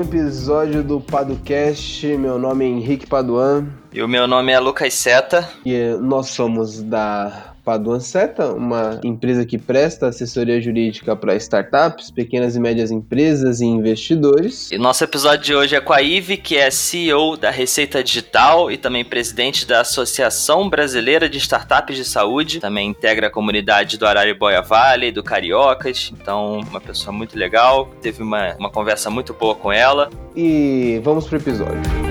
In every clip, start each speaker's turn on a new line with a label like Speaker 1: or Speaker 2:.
Speaker 1: um episódio do Padocast. Meu nome é Henrique Paduan.
Speaker 2: E o meu nome é Lucas Seta.
Speaker 1: E nós somos da Paduan Seta, uma empresa que presta assessoria jurídica para startups, pequenas e médias empresas e investidores.
Speaker 2: E nosso episódio de hoje é com a Ive, que é CEO da Receita Digital e também presidente da Associação Brasileira de Startups de Saúde. Também integra a comunidade do Araribóia Valley, do Cariocas. Então, uma pessoa muito legal. Teve uma, uma conversa muito boa com ela.
Speaker 1: E vamos pro episódio.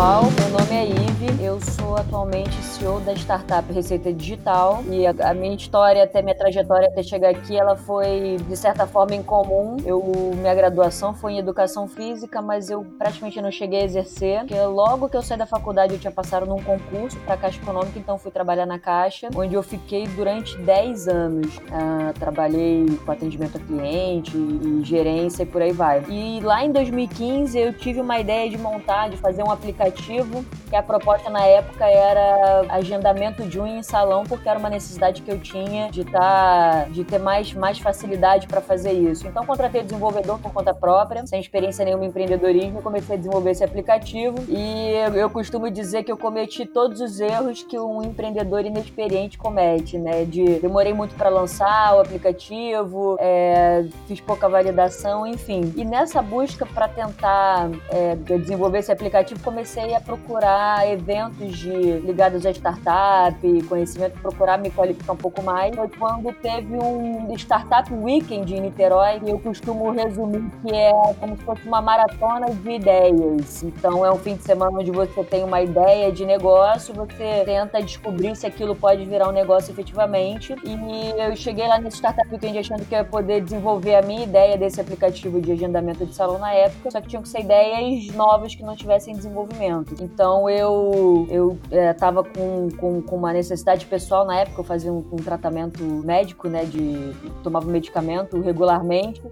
Speaker 3: Pessoal, meu nome é Ive, eu sou atualmente CEO da startup Receita Digital e a, minha história, até minha trajetória até chegar aqui, ela foi de certa forma incomum. Eu, minha graduação foi em educação física, mas eu praticamente não cheguei a exercer, porque logo que eu saí da faculdade eu tinha passado num concurso para Caixa Econômica, então fui trabalhar na Caixa, onde eu fiquei durante 10 anos. Ah, trabalhei com atendimento a cliente e gerência e por aí vai. E lá em 2015 eu tive uma ideia de montar, de fazer um aplicativo, que a proposta na época era agendamento de unha em salão, porque era uma necessidade que eu tinha de tá, de ter mais, mais facilidade para fazer isso. Então contratei desenvolvedor por conta própria, sem experiência nenhuma em empreendedorismo, comecei a desenvolver esse aplicativo e eu costumo dizer que eu cometi todos os erros que um empreendedor inexperiente comete, né? De demorei muito para lançar o aplicativo, é, fiz pouca validação, enfim. E nessa busca para tentar é, desenvolver esse aplicativo, comecei a procurar eventos de, ligados a startup, conhecimento, procurar me qualificar um pouco mais. Foi quando teve um Startup Weekend em Niterói, que eu costumo resumir que é como se fosse uma maratona de ideias. Então é um fim de semana onde você tem uma ideia de negócio, você tenta descobrir se aquilo pode virar um negócio efetivamente. E eu cheguei lá nesse Startup Weekend achando que eu ia poder desenvolver a minha ideia desse aplicativo de agendamento de salão na época, só que tinham que ser ideias novas que não tivessem desenvolvimento. Então eu eu é, com, com, com, uma necessidade pessoal. Na época, eu fazia um, um tratamento médico, né, de tomava medicamento regularmente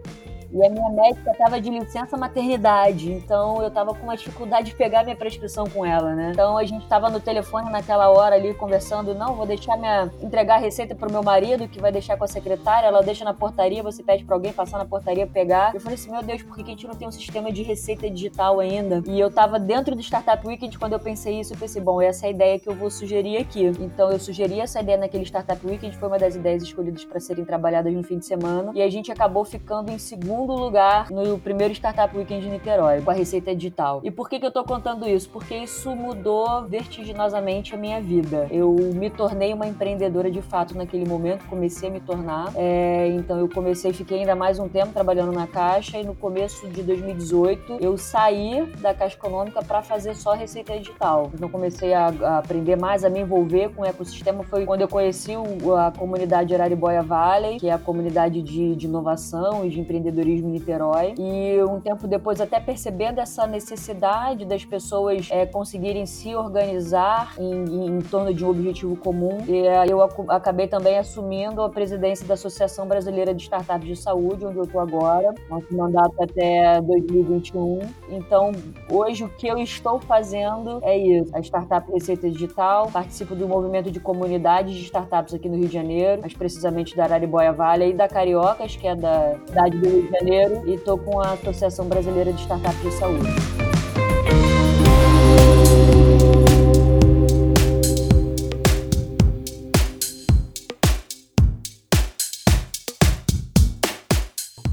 Speaker 3: e a minha médica estava de licença maternidade, então eu estava com uma dificuldade de pegar minha prescrição com ela, né? Então a gente estava no telefone naquela hora ali conversando, não, vou deixar minha entregar a receita pro meu marido, que vai deixar com a secretária, ela deixa na portaria, você pede para alguém passar na portaria pegar. Eu falei assim, meu Deus, por que a gente não tem um sistema de receita digital ainda? E eu estava dentro do Startup Weekend quando eu pensei isso, eu pensei, bom, essa é a ideia que eu vou sugerir aqui. Então eu sugeri essa ideia naquele Startup Weekend, foi uma das ideias escolhidas para serem trabalhadas no fim de semana, e a gente acabou ficando em segundo segundo lugar no primeiro Startup Weekend de Niterói, com a receita digital. E por que, que eu tô contando isso? Porque isso mudou vertiginosamente a minha vida. Eu me tornei uma empreendedora de fato naquele momento, comecei a me tornar. É, então eu comecei, fiquei ainda mais um tempo trabalhando na Caixa e no começo de 2018 eu saí da Caixa Econômica para fazer só receita digital. Então comecei a, a, aprender mais, a me envolver com o ecossistema. Foi quando eu conheci o, a comunidade Araribóia Valley, que é a comunidade de, de inovação e de empreendedorismo turismo em Niterói. E um tempo depois, até percebendo essa necessidade das pessoas é, conseguirem se organizar em, em, torno de um objetivo comum, e, é, eu acabei também assumindo a presidência da Associação Brasileira de Startups de Saúde, onde eu estou agora, nosso mandato até 2021. Então, hoje o que eu estou fazendo é isso: a Startup Receita Digital, participo do movimento de comunidades de startups aqui no Rio de Janeiro, mais precisamente da Araribóia Vale e da Cariocas, que é da cidade do Rio de Janeiro e estou com a Associação Brasileira de Startups de Saúde.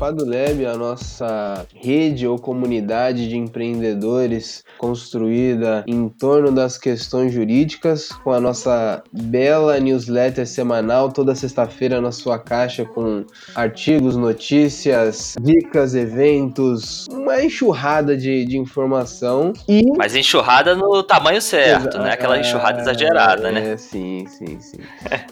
Speaker 1: Padulab, a nossa rede ou comunidade de empreendedores construída em torno das questões jurídicas, com a nossa bela newsletter semanal toda sexta-feira na sua caixa com artigos, notícias, dicas, eventos, uma enxurrada de, de informação
Speaker 2: e mas enxurrada no tamanho certo, né? Aquela enxurrada exagerada,
Speaker 1: é,
Speaker 2: né?
Speaker 1: É, sim, sim, sim.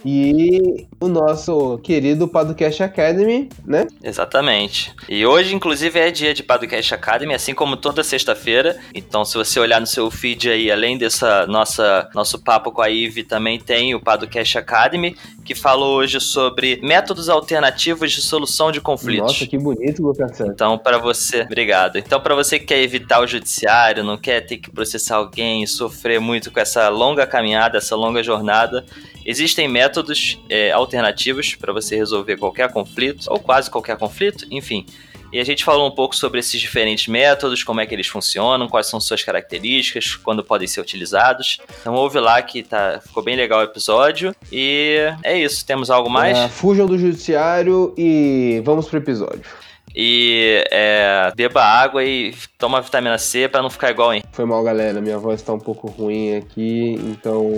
Speaker 1: e o nosso querido Podcast Academy, né?
Speaker 2: Exatamente Exatamente. E hoje, inclusive, é dia de Podcast Academy, assim como toda sexta-feira. Então, se você olhar no seu feed aí, além dessa nossa nosso papo com a Ive, também tem o Podcast Academy, que falou hoje sobre métodos alternativos de solução de conflitos.
Speaker 1: Nossa, que bonito, Lucas.
Speaker 2: Então, para você, obrigado. Então, para você que quer evitar o judiciário, não quer ter que processar alguém, sofrer muito com essa longa caminhada, essa longa jornada, existem métodos é, alternativos para você resolver qualquer conflito, ou quase qualquer conflito, enfim. E a gente falou um pouco sobre esses diferentes métodos, como é que eles funcionam, quais são suas características, quando podem ser utilizados. Então ouve lá que tá, ficou bem legal o episódio. E é isso, temos algo mais? É,
Speaker 1: fujam do judiciário e vamos pro episódio.
Speaker 2: E é, beba água e toma vitamina C para não ficar igual, hein?
Speaker 1: Foi mal, galera. Minha voz tá um pouco ruim aqui, então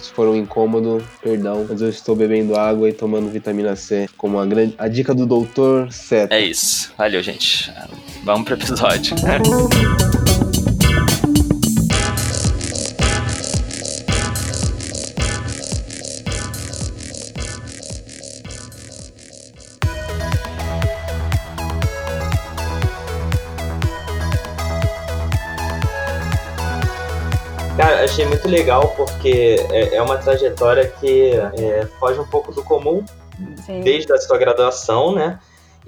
Speaker 1: se for um incômodo, perdão. Mas eu estou bebendo água e tomando vitamina C, como a, grande, a dica do doutor Seta.
Speaker 2: É isso. Valeu, gente. Vamos pro episódio. muito legal porque é, é uma trajetória que é, foge um pouco do comum Sim. desde a sua graduação, né?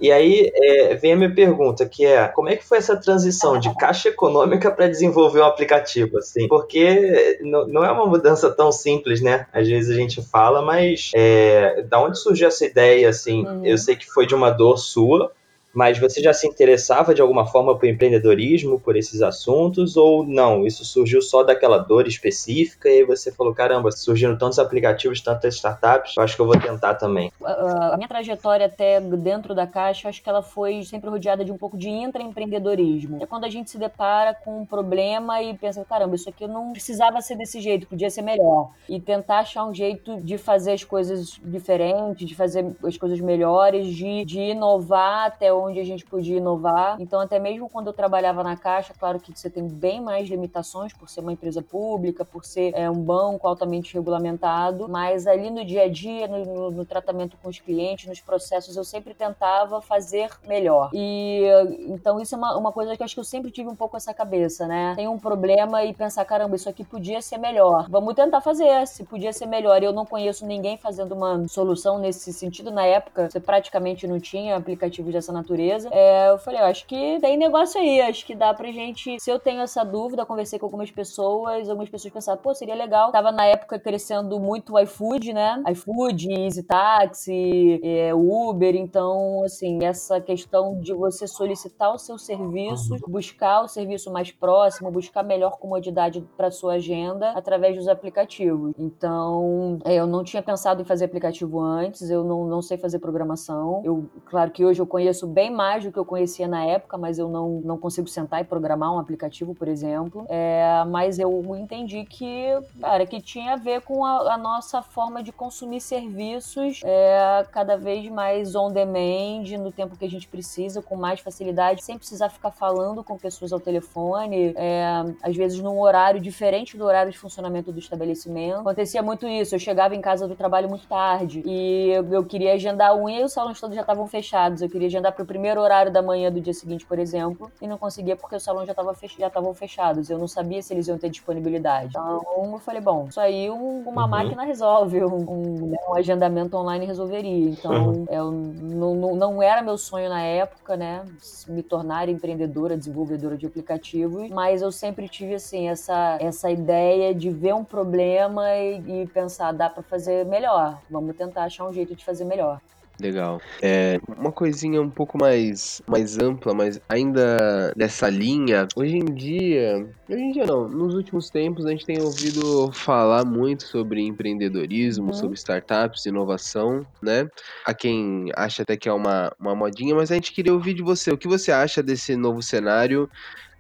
Speaker 2: E aí é, vem a minha pergunta, que é como é que foi essa transição de caixa econômica para desenvolver um aplicativo, assim? Porque não é uma mudança tão simples, né? Às vezes a gente fala, mas é, da onde surgiu essa ideia, assim? Uhum. Eu sei que foi de uma dor sua, mas você já se interessava de alguma forma por empreendedorismo, por esses assuntos, ou não? Isso surgiu só daquela dor específica e aí você falou: caramba, surgiram tantos aplicativos, tantas startups, acho que eu vou tentar também.
Speaker 3: A, minha trajetória até dentro da Caixa, acho que ela foi sempre rodeada de um pouco de intraempreendedorismo. É quando a gente se depara com um problema e pensa: caramba, isso aqui não precisava ser desse jeito, podia ser melhor. E tentar achar um jeito de fazer as coisas diferentes, de fazer as coisas melhores, de, de inovar até onde a gente podia inovar. Então, até mesmo quando eu trabalhava na Caixa, claro que você tem bem mais limitações por ser uma empresa pública, por ser é, um banco altamente regulamentado, mas ali no dia a dia, no, no, no tratamento com os clientes, nos processos, eu sempre tentava fazer melhor. E então isso é uma, uma coisa que eu acho que eu sempre tive um pouco essa cabeça, né? Tem um problema e pensar, caramba, isso aqui podia ser melhor. Vamos tentar fazer, se podia ser melhor. Eu não conheço ninguém fazendo uma solução nesse sentido. Na época, você praticamente não tinha aplicativos dessa natureza natureza. É, eu falei, eu acho que tem negócio aí, acho que dá pra gente. Se eu tenho essa dúvida, conversei com algumas pessoas, algumas pessoas pensaram, pô, seria legal. Tava na época crescendo muito o iFood, né? iFood, Easy Taxi, é, Uber. Então, assim, essa questão de você solicitar o seu serviço, buscar o serviço mais próximo, buscar melhor comodidade para sua agenda através dos aplicativos. Então, é, eu não tinha pensado em fazer aplicativo antes, eu não, não sei fazer programação. Eu, claro que hoje eu conheço bem bem mais do que eu conhecia na época, mas eu não, não consigo sentar e programar um aplicativo, por exemplo. É, mas eu entendi que, cara, que tinha a ver com a, a nossa forma de consumir serviços é, cada vez mais on demand, no tempo que a gente precisa, com mais facilidade, sem precisar ficar falando com pessoas ao telefone, é, às vezes num horário diferente do horário de funcionamento do estabelecimento. Acontecia muito isso, eu chegava em casa do trabalho muito tarde e eu, eu queria agendar unha e os salões todos já estavam fechados. Eu queria agendar para primeiro horário da manhã do dia seguinte, por exemplo, e não conseguia porque o salão já estava fech já estavam fechados. Eu não sabia se eles iam ter disponibilidade. Então eu falei, bom, isso aí um, uma uhum. máquina resolve, um, um, um, agendamento online resolveria. Então uhum. eu, não, não, não era meu sonho na época, né, me tornar empreendedora, desenvolvedora de aplicativos, mas eu sempre tive assim essa essa ideia de ver um problema e, e pensar, dá para fazer melhor. Vamos tentar achar um jeito de fazer melhor.
Speaker 1: Legal. É, uma coisinha um pouco mais, mais ampla, mas ainda dessa linha. Hoje em dia, hoje em dia não, nos últimos tempos a gente tem ouvido falar muito sobre empreendedorismo, uhum. sobre startups, inovação, né? A quem acha até que é uma, uma modinha, mas a gente queria ouvir de você. O que você acha desse novo cenário?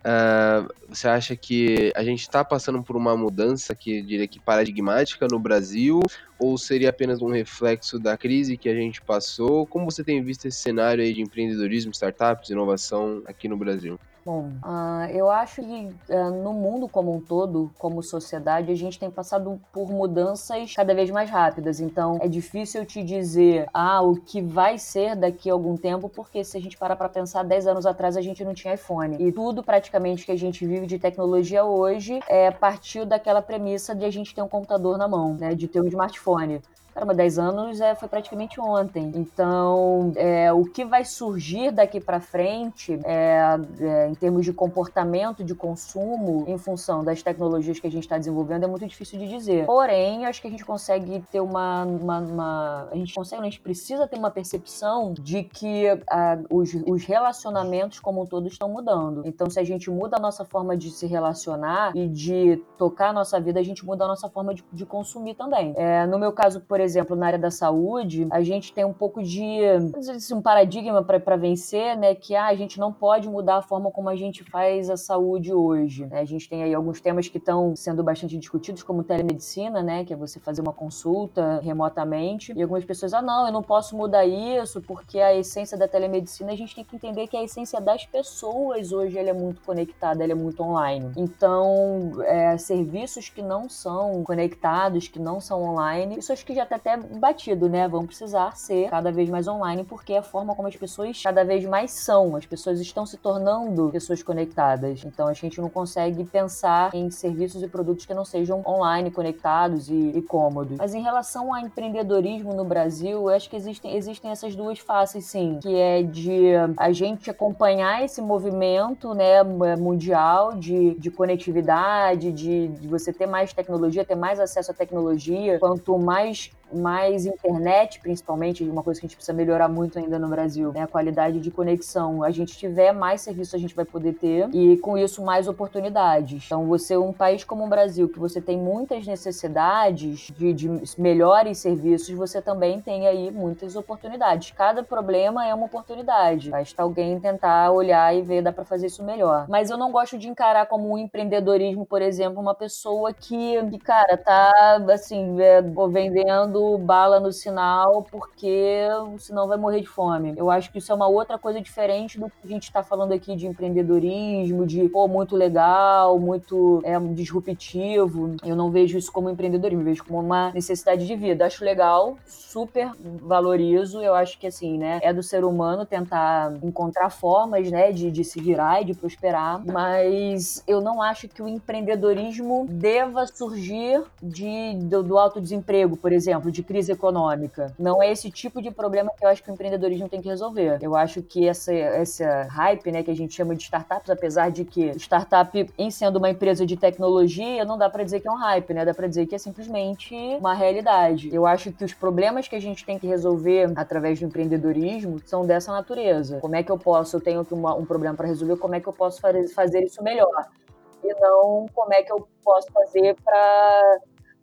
Speaker 1: Uh, você acha que a gente está passando por uma mudança que diria que paradigmática no Brasil ou seria apenas um reflexo da crise que a gente passou? Como você tem visto esse cenário aí de empreendedorismo, startups, inovação aqui no Brasil?
Speaker 3: Bom, uh, eu acho que uh, no mundo como um todo, como sociedade, a gente tem passado por mudanças cada vez mais rápidas. Então, é difícil te dizer ah, o que vai ser daqui a algum tempo, porque se a gente parar para pensar, 10 anos atrás a gente não tinha iPhone. E tudo praticamente que a gente vive de tecnologia hoje é partiu daquela premissa de a gente ter um computador na mão, né? De ter um smartphone. Caramba, 10 anos é, foi praticamente ontem. Então, é, o que vai surgir daqui para frente, é, é, em termos de comportamento de consumo, em função das tecnologias que a gente está desenvolvendo, é muito difícil de dizer. Porém, acho que a gente consegue ter uma. uma, uma a gente consegue, a gente precisa ter uma percepção de que a, os, os relacionamentos como um todo estão mudando. Então, se a gente muda a nossa forma de se relacionar e de tocar a nossa vida, a gente muda a nossa forma de, de consumir também. É, no meu caso, por por exemplo, na área da saúde, a gente tem um pouco de assim, um paradigma para vencer, né? Que ah, a gente não pode mudar a forma como a gente faz a saúde hoje. Né? A gente tem aí alguns temas que estão sendo bastante discutidos, como telemedicina, né? Que é você fazer uma consulta remotamente. E algumas pessoas, ah, não, eu não posso mudar isso, porque a essência da telemedicina, a gente tem que entender que a essência das pessoas hoje ela é muito conectada, ela é muito online. Então, é, serviços que não são conectados, que não são online, acho que já tá até batido, né? Vão precisar ser cada vez mais online, porque é a forma como as pessoas cada vez mais são. As pessoas estão se tornando pessoas conectadas. Então a gente não consegue pensar em serviços e produtos que não sejam online, conectados e, e cômodos. Mas em relação ao empreendedorismo no Brasil, eu acho que existem, existem essas duas faces, sim, que é de a gente acompanhar esse movimento né, mundial de, de conectividade, de, de você ter mais tecnologia, ter mais acesso à tecnologia. Quanto mais mais internet, principalmente, uma coisa que a gente precisa melhorar muito ainda no Brasil, né? A qualidade de conexão. A gente tiver mais serviço, a gente vai poder ter e com isso mais oportunidades. Então, você um país como o Brasil, que você tem muitas necessidades de, de melhores serviços, você também tem aí muitas oportunidades. Cada problema é uma oportunidade. Basta alguém tentar olhar e ver, dá para fazer isso melhor. Mas eu não gosto de encarar como um empreendedorismo, por exemplo, uma pessoa que, cara, tá assim, é, vendendo dando bala no sinal porque senão vai morrer de fome. Eu acho que isso é uma outra coisa diferente do que a gente está falando aqui de empreendedorismo, de pô, muito legal, muito é, disruptivo. Eu não vejo isso como empreendedorismo, eu vejo como uma necessidade de vida. Acho legal, super valorizo. Eu acho que assim, né, é do ser humano tentar encontrar formas, né, de, de se virar e de prosperar, mas eu não acho que o empreendedorismo deva surgir de, do, do alto desemprego, por exemplo exemplo, de crise econômica. Não é esse tipo de problema que eu acho que o empreendedorismo tem que resolver. Eu acho que essa, essa hype, né, que a gente chama de startups, apesar de que startup, em sendo uma empresa de tecnologia, não dá para dizer que é um hype, né? Dá para dizer que é simplesmente uma realidade. Eu acho que os problemas que a gente tem que resolver através do empreendedorismo são dessa natureza. Como é que eu posso, eu tenho uma, um problema para resolver, como é que eu posso fazer isso melhor? E não como é que eu posso fazer para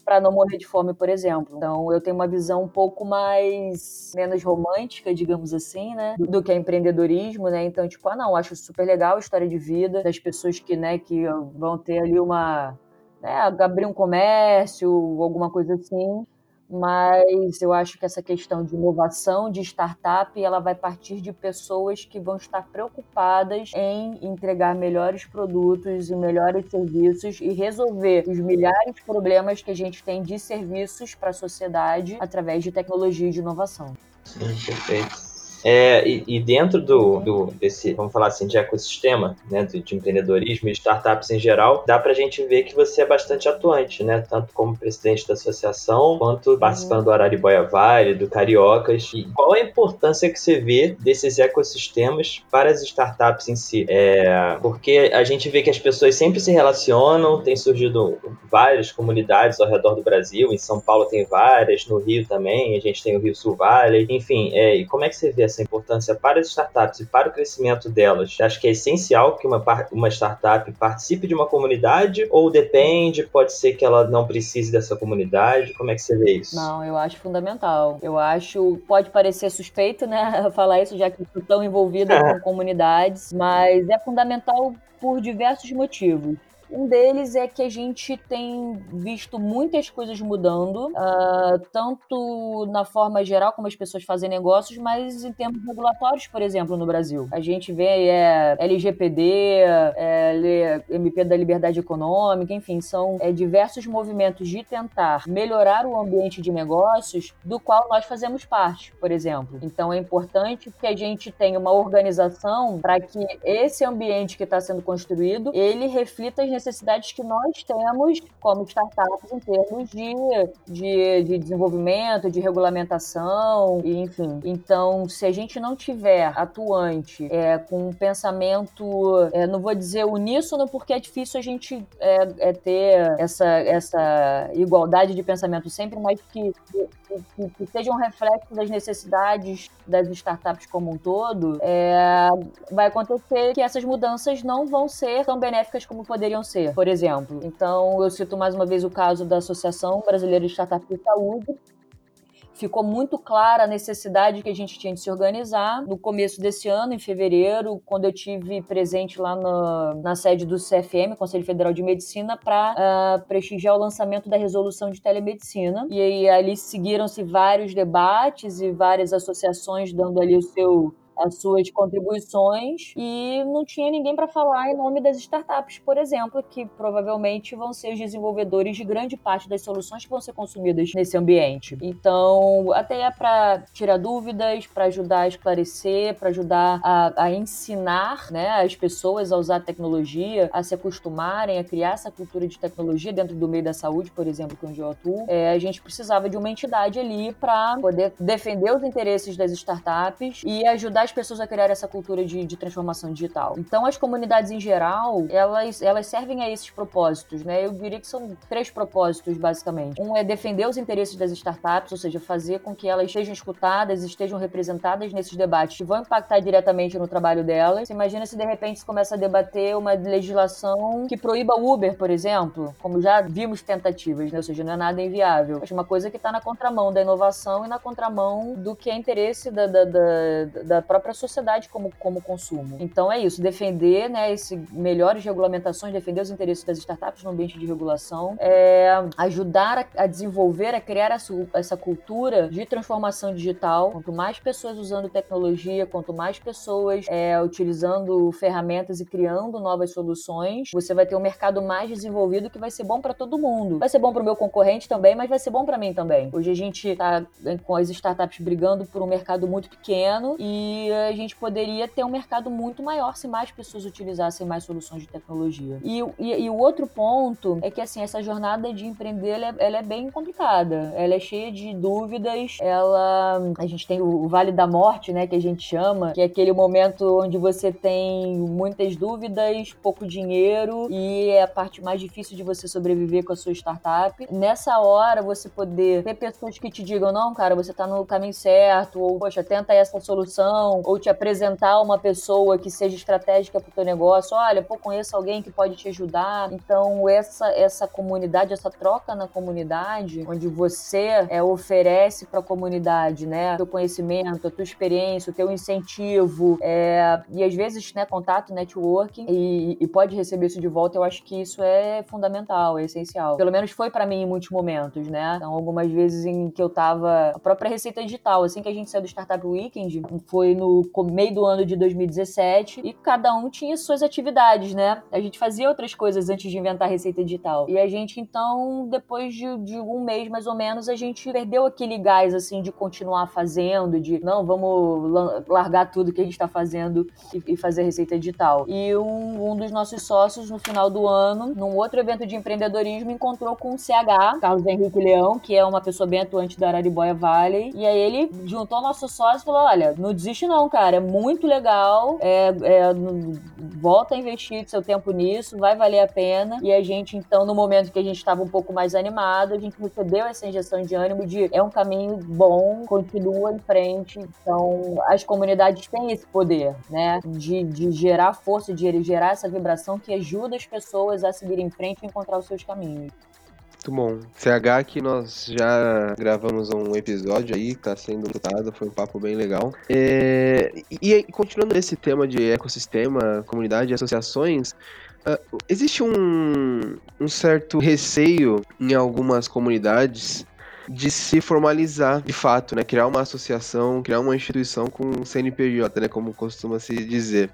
Speaker 3: para não morrer de fome, por exemplo. Então, eu tenho uma visão um pouco mais menos romântica, digamos assim, né, do, que é empreendedorismo, né? Então, tipo, ah, não, acho super legal a história de vida das pessoas que, né, que vão ter ali uma, né, abrir um comércio, alguma coisa assim mas eu acho que essa questão de inovação, de startup, ela vai partir de pessoas que vão estar preocupadas em entregar melhores produtos e melhores serviços e resolver os milhares de problemas que a gente tem de serviços para a sociedade através de tecnologia e de inovação.
Speaker 2: Sim, perfeito. É, e, e, dentro do, do, desse, vamos falar assim, de ecossistema, né, de, de empreendedorismo e startups em geral, dá para a gente ver que você é bastante atuante, né, tanto como presidente da associação, quanto participando do Araribóia Vale, do Cariocas. E qual a importância que você vê desses ecossistemas para as startups em si? É, porque a gente vê que as pessoas sempre se relacionam, tem surgido várias comunidades ao redor do Brasil, em São Paulo tem várias, no Rio também, a gente tem o Rio Sul Valley, enfim, é, e como é que você vê essa importância para as startups e para o crescimento delas, acho que é essencial que uma, uma startup participe de uma comunidade ou depende, pode ser que ela não precise dessa comunidade? Como é que você vê isso?
Speaker 3: Não, eu acho fundamental. Eu acho, pode parecer suspeito, né, falar isso, já que estou tão envolvida com comunidades, mas é fundamental por diversos motivos. Um deles é que a gente tem visto muitas coisas mudando, uh, tanto na forma geral como as pessoas fazem negócios, mas em termos regulatórios, por exemplo, no Brasil. A gente vê é, LGPD, é, MP da Liberdade Econômica, enfim, são é, diversos movimentos de tentar melhorar o ambiente de negócios do qual nós fazemos parte, por exemplo. Então é importante que a gente tenha uma organização para que esse ambiente que está sendo construído ele reflita as necessidades que nós temos como startups em termos de, de, de desenvolvimento, de regulamentação, enfim. Então, se a gente não tiver atuante é, com um pensamento, é, não vou dizer uníssono, porque é difícil a gente é, é ter essa, essa igualdade de pensamento sempre, mas que, que, que seja um reflexo das necessidades das startups como um todo, é, vai acontecer que essas mudanças não vão ser tão benéficas como poderiam ser, por exemplo. Então, eu cito mais uma vez o caso da Associação Brasileira de Startups de Saúde, ficou muito clara a necessidade que a gente tinha de se organizar. No começo desse ano, em fevereiro, quando eu tive presente lá na, na sede do CFM, Conselho Federal de Medicina, para uh, ah, prestigiar o lançamento da resolução de telemedicina. E aí ali seguiram-se vários debates e várias associações dando ali o seu as suas contribuições e não tinha ninguém para falar em nome das startups, por exemplo, que provavelmente vão ser os desenvolvedores de grande parte das soluções que vão ser consumidas nesse ambiente. Então, até é para tirar dúvidas, para ajudar a esclarecer, para ajudar a, a, ensinar né, as pessoas a usar a tecnologia, a se acostumarem a criar essa cultura de tecnologia dentro do meio da saúde, por exemplo, que eu atuo. É, a gente precisava de uma entidade ali para poder defender os interesses das startups e ajudar as pessoas a criar essa cultura de, de transformação digital. Então, as comunidades em geral, elas, elas servem a esses propósitos, né? Eu diria que são três propósitos, basicamente. Um é defender os interesses das startups, ou seja, fazer com que elas estejam escutadas, estejam representadas nesses debates que vão impactar diretamente no trabalho delas. Você imagina se de repente se começa a debater uma legislação que proíba o Uber, por exemplo, como já vimos tentativas, né? Ou seja, não é nada inviável. Acho uma coisa que está na contramão da inovação e na contramão do que é interesse da, da, da, da própria própria sociedade como, como consumo. Então é isso, defender né, esse, melhores regulamentações, defender os interesses das startups no ambiente de regulação, é, ajudar a, a, desenvolver, a criar essa, essa cultura de transformação digital. Quanto mais pessoas usando tecnologia, quanto mais pessoas é, utilizando ferramentas e criando novas soluções, você vai ter um mercado mais desenvolvido que vai ser bom para todo mundo. Vai ser bom para o meu concorrente também, mas vai ser bom para mim também. Hoje a gente está com as startups brigando por um mercado muito pequeno e a gente poderia ter um mercado muito maior se mais pessoas utilizassem mais soluções de tecnologia. E, e, e o outro ponto é que, assim, essa jornada de empreender, ela é, ela é, bem complicada. Ela é cheia de dúvidas, ela... A gente tem o Vale da Morte, né, que a gente chama, que é aquele momento onde você tem muitas dúvidas, pouco dinheiro e é a parte mais difícil de você sobreviver com a sua startup. Nessa hora, você poder ter pessoas que te digam, não, cara, você tá no caminho certo, ou, poxa, tenta essa solução, ou te apresentar uma pessoa que seja estratégica para o teu negócio. Olha, pô, conheço alguém que pode te ajudar. Então, essa, essa comunidade, essa troca na comunidade, onde você é, oferece para a comunidade, né, teu conhecimento, a tua experiência, o teu incentivo, é, e às vezes, né, contato, networking, e, e pode receber isso de volta, eu acho que isso é fundamental, é essencial. Pelo menos foi para mim em muitos momentos, né? Então, algumas vezes em que eu tava. A própria receita digital, assim que a gente saiu do Startup Weekend, foi no meio do ano de 2017 e cada um tinha suas atividades, né? A gente fazia outras coisas antes de inventar a receita digital. E a gente, então, depois de, de um mês mais ou menos, a gente perdeu aquele gás, assim, de continuar fazendo, de não, vamos largar tudo que a gente está fazendo e, e, fazer receita digital. E um, um dos nossos sócios, no final do ano, num outro evento de empreendedorismo, encontrou com o CH, Carlos Henrique Leão, que é uma pessoa bem atuante da Araribóia Valley. E aí ele juntou nosso sócio e falou: olha, não desiste não cara. É muito legal. É, é, volta a investir seu tempo nisso, vai valer a pena. E a gente, então, no momento que a gente estava um pouco mais animado, a gente recebeu essa injeção de ânimo de é um caminho bom, continua em frente. Então, as comunidades têm esse poder, né? De, de gerar força, de gerar essa vibração que ajuda as pessoas a seguir em frente e encontrar os seus caminhos.
Speaker 1: Muito bom. CH que nós já gravamos um episódio aí, tá sendo lutado, foi um papo bem legal. É, e continuando nesse tema de ecossistema, comunidade e associações, uh, existe um, um certo receio em algumas comunidades de se formalizar de fato, né? Criar uma associação, criar uma instituição com CNPJ, né? Como costuma se dizer.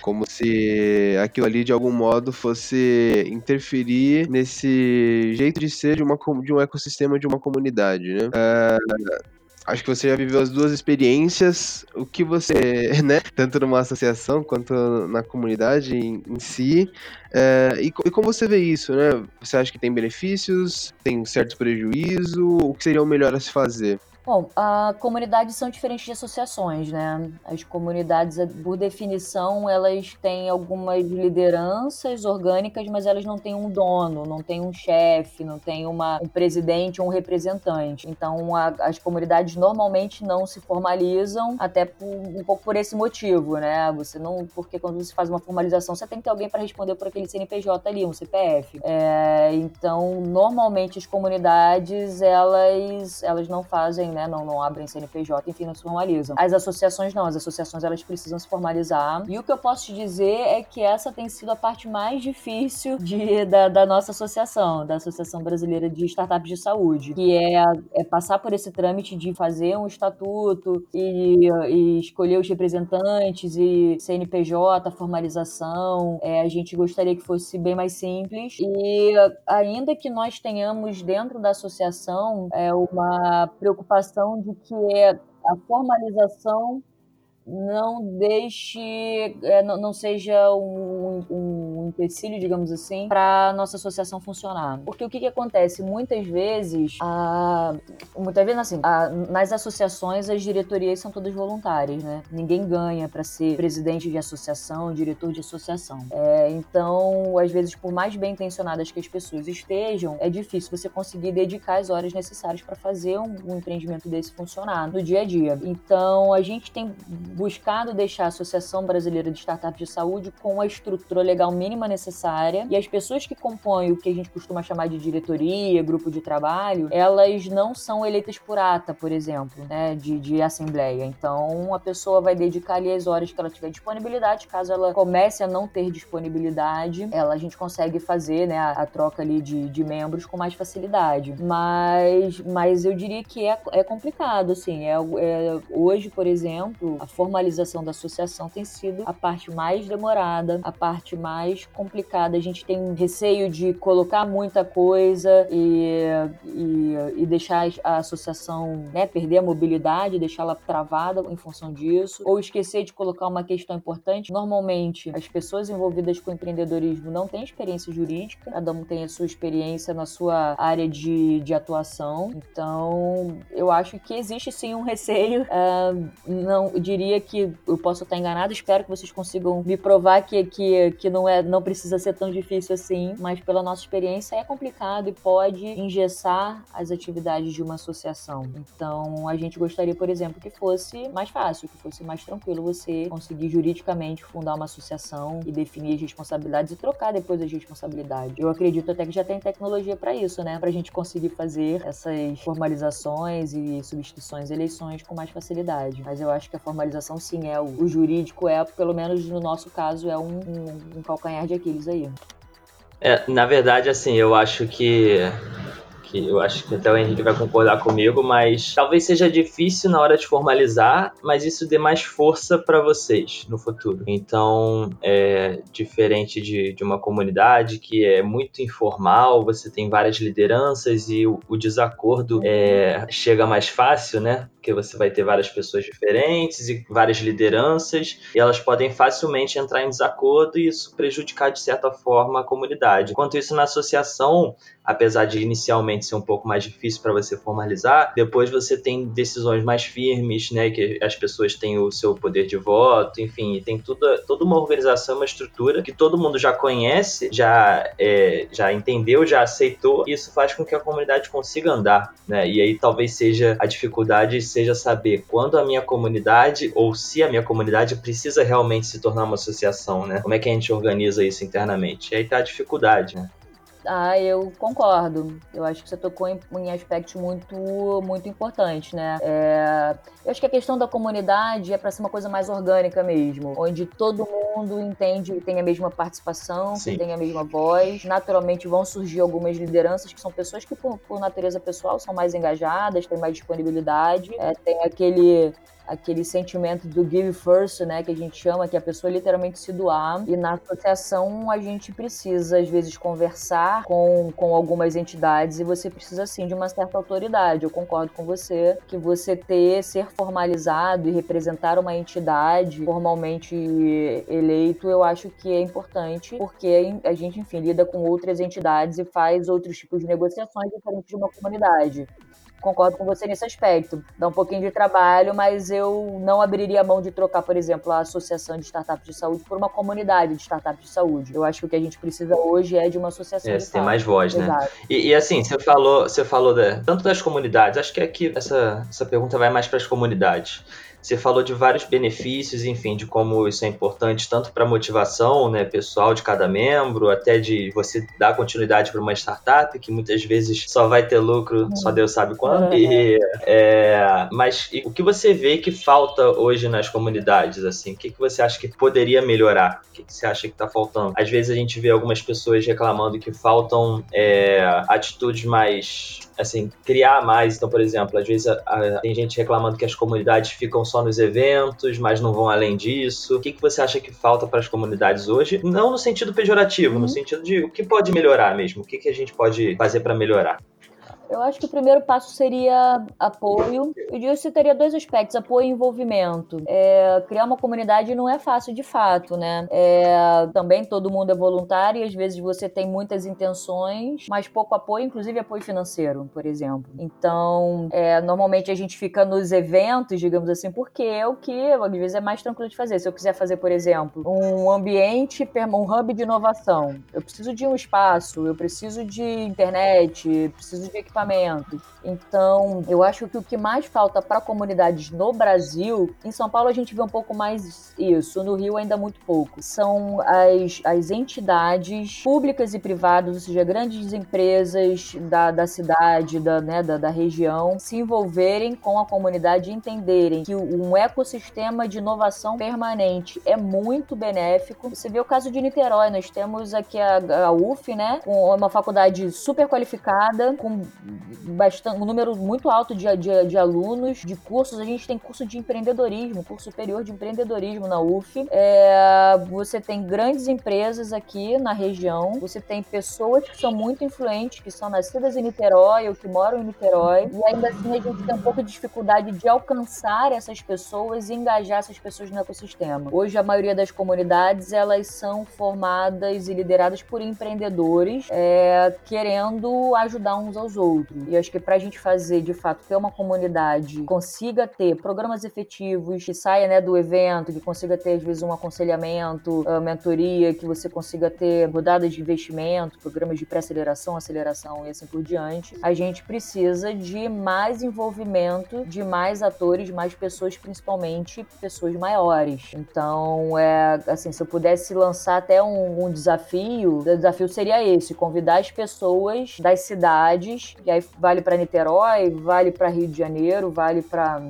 Speaker 1: Como se aquilo ali de algum modo fosse interferir nesse jeito de ser de, uma, de um ecossistema de uma comunidade, né? Uh, acho que você já viveu as duas experiências. O que você, né, tanto numa associação quanto na comunidade em, em si, é, e, e, como você vê isso, né? Você acha que tem benefícios, tem certo prejuízo? O que seria o melhor a se fazer?
Speaker 3: Bom, a comunidades são diferentes de associações, né? As comunidades, por definição, elas têm algumas lideranças orgânicas, mas elas não têm um dono, não têm um chefe, não têm uma, um presidente ou um representante. Então, a, as comunidades normalmente não se formalizam, até por, um pouco por esse motivo, né? Você não, porque quando você faz uma formalização, você tem que ter alguém para responder por aquele CNPJ ali, um CPF. É, então, normalmente as comunidades elas, elas não fazem né? Não, não abrem CNPJ, enfim, não se formalizam. As associações não, as associações elas precisam se formalizar. E o que eu posso te dizer é que essa tem sido a parte mais difícil de, da, da nossa associação, da Associação Brasileira de Startups de Saúde, que é, é passar por esse trâmite de fazer um estatuto e, e escolher os representantes e CNPJ, formalização. É, a gente gostaria que fosse bem mais simples. E ainda que nós tenhamos dentro da associação é, uma preocupação preocupação de que a formalização não deixe, é, não, não seja um, um empecilho, digamos assim, para nossa associação funcionar. Porque o que, que acontece? Muitas vezes, a, muitas vezes assim, a, nas associações as diretorias são todas voluntárias, né? Ninguém ganha para ser presidente de associação, diretor de associação. É, então, às vezes, por mais bem intencionadas que as pessoas estejam, é difícil você conseguir dedicar as horas necessárias para fazer um, um empreendimento desse funcionar no dia a dia. Então, a gente tem buscado deixar a Associação Brasileira de Startups de Saúde com a estrutura legal mínima necessária e as pessoas que compõem o que a gente costuma chamar de diretoria, grupo de trabalho, elas não são eleitas por ata, por exemplo, né, de, de assembleia. Então, a pessoa vai dedicar ali as horas que ela tiver disponibilidade, caso ela comece a não ter disponibilidade, ela a gente consegue fazer, né, a, a troca ali de, de membros com mais facilidade. Mas, mas eu diria que é, é complicado, assim, é, é hoje, por exemplo, a formalização da associação tem sido a parte mais demorada, a parte mais complicada. A gente tem receio de colocar muita coisa e, e, e deixar a associação né, perder a mobilidade, deixá-la travada em função disso, ou esquecer de colocar uma questão importante. Normalmente, as pessoas envolvidas com empreendedorismo não têm experiência jurídica, cada um tem a sua experiência na sua área de, de atuação. Então, eu acho que existe sim um receio. Uh, não diria que eu posso estar enganado, espero que vocês consigam me provar que, que, que não, é, não precisa ser tão difícil assim, mas pela nossa experiência é complicado e pode engessar as atividades de uma associação. Então, a gente gostaria, por exemplo, que fosse mais fácil, que fosse mais tranquilo você conseguir juridicamente fundar uma associação e definir as responsabilidades e trocar depois as responsabilidades. Eu acredito até que já tem tecnologia para isso, né? Para a gente conseguir fazer essas formalizações e substituições, eleições com mais facilidade. Mas eu acho que a formalização sim é o, o jurídico é, pelo menos no nosso caso, é um, um, um calcanhar de Aquiles aí.
Speaker 2: É, na verdade, assim, eu acho que que eu acho que até o Henrique vai concordar comigo, mas talvez seja difícil na hora de formalizar, mas isso dê mais força para vocês no futuro. Então, é diferente de, de uma comunidade que é muito informal, você tem várias lideranças e o, o desacordo é, chega mais fácil, né? Porque você vai ter várias pessoas diferentes e várias lideranças, e elas podem facilmente entrar em desacordo e isso prejudicar de certa forma a comunidade. Enquanto isso, na associação, apesar de inicialmente ser um pouco mais difícil para você formalizar, depois você tem decisões mais firmes, né, que as pessoas têm o seu poder de voto, enfim, tem tudo, toda uma organização, uma estrutura que todo mundo já conhece, já, é, já entendeu, já aceitou, e isso faz com que a comunidade consiga andar, né, e aí talvez seja a dificuldade seja saber quando a minha comunidade ou se a minha comunidade precisa realmente se tornar uma associação, né, como é que a gente organiza isso internamente, e aí tá a dificuldade, né.
Speaker 3: Ah, eu concordo. Eu acho que você tocou em, em aspectos muito, muito importantes, né? É, eu acho que a questão da comunidade é para ser uma coisa mais orgânica mesmo, onde todo mundo entende e tem a mesma participação, que tem a mesma voz. Naturalmente vão surgir algumas lideranças que são pessoas que, por, por natureza pessoal, são mais engajadas, têm mais disponibilidade, é, tem aquele aquele sentimento do give first, né, que a gente chama, que a pessoa literalmente se doar. E na associação a gente precisa, às vezes, conversar com, com algumas entidades e você precisa, sim, de uma certa autoridade. Eu concordo com você que você ter, ser formalizado e representar uma entidade formalmente eleito, eu acho que é importante, porque a gente, enfim, lida com outras entidades e faz outros tipos de negociações diferentes de uma comunidade concordo com você nesse aspecto. Dá um pouquinho de trabalho, mas eu não abriria a mão de trocar, por exemplo, a Associação de Startups de Saúde por uma comunidade de startups de saúde. Eu acho que o que a gente precisa hoje é de uma associação
Speaker 2: é,
Speaker 3: de
Speaker 2: tem mais voz, né? E, e, assim, você falou, você falou de, tanto das comunidades, acho que aqui essa, essa pergunta vai mais para as comunidades. Você falou de vários benefícios, enfim, de como isso é importante tanto para a motivação né, pessoal de cada membro, até de você dar continuidade para uma startup, que muitas vezes só vai ter lucro, só Deus sabe quando. E, é, mas e o que você vê que falta hoje nas comunidades? assim? O que, que você acha que poderia melhorar? O que, que você acha que está faltando? Às vezes a gente vê algumas pessoas reclamando que faltam é, atitudes mais assim, criar mais. Então, por exemplo, às vezes a, a, tem gente reclamando que as comunidades ficam só nos eventos, mas não vão além disso. O que, que você acha que falta para as comunidades hoje? Não no sentido pejorativo, uhum. no sentido de o que pode melhorar mesmo, o que, que a gente pode fazer para melhorar.
Speaker 3: Eu acho que o primeiro passo seria apoio. Eu digo que teria dois aspectos, apoio e envolvimento. É, criar uma comunidade não é fácil de fato, né? É, também todo mundo é voluntário e às vezes você tem muitas intenções, mas pouco apoio, inclusive apoio financeiro, por exemplo. Então, é, normalmente a gente fica nos eventos, digamos assim, porque é o que às vezes é mais tranquilo de fazer. Se eu quiser fazer, por exemplo, um ambiente, um hub de inovação, eu preciso de um espaço, eu preciso de internet, preciso de equipamento. Então, eu acho que o que mais falta para comunidades no Brasil, em São Paulo a gente vê um pouco mais isso, no Rio ainda muito pouco, são as, as entidades públicas e privadas, ou seja, grandes empresas da, da cidade, da, né, da, da região, se envolverem com a comunidade e entenderem que um ecossistema de inovação permanente é muito benéfico. Você vê o caso de Niterói, nós temos aqui a, a UF, né, uma faculdade super qualificada, com bastante, um número muito alto de, de, de, alunos, de cursos. A gente tem curso de empreendedorismo, curso superior de empreendedorismo na UF. É, você tem grandes empresas aqui na região, você tem pessoas que são muito influentes, que são nascidas em Niterói ou que moram em Niterói, e ainda assim a gente tem um pouco de dificuldade de alcançar essas pessoas e engajar essas pessoas no ecossistema. Hoje a maioria das comunidades elas são formadas e lideradas por empreendedores é, querendo ajudar uns aos outros outro. E acho que para a gente fazer, de fato, ter uma comunidade consiga ter programas efetivos, que saia né, do evento, que consiga ter, às vezes, um aconselhamento, uma mentoria, que você consiga ter rodadas de investimento, programas de pré-aceleração, aceleração e assim por diante, a gente precisa de mais envolvimento de mais atores, mais pessoas, principalmente pessoas maiores. Então, é assim, se eu pudesse lançar até um, um desafio, o desafio seria esse: convidar as pessoas das cidades e aí vale para Niterói, vale para Rio de Janeiro, vale para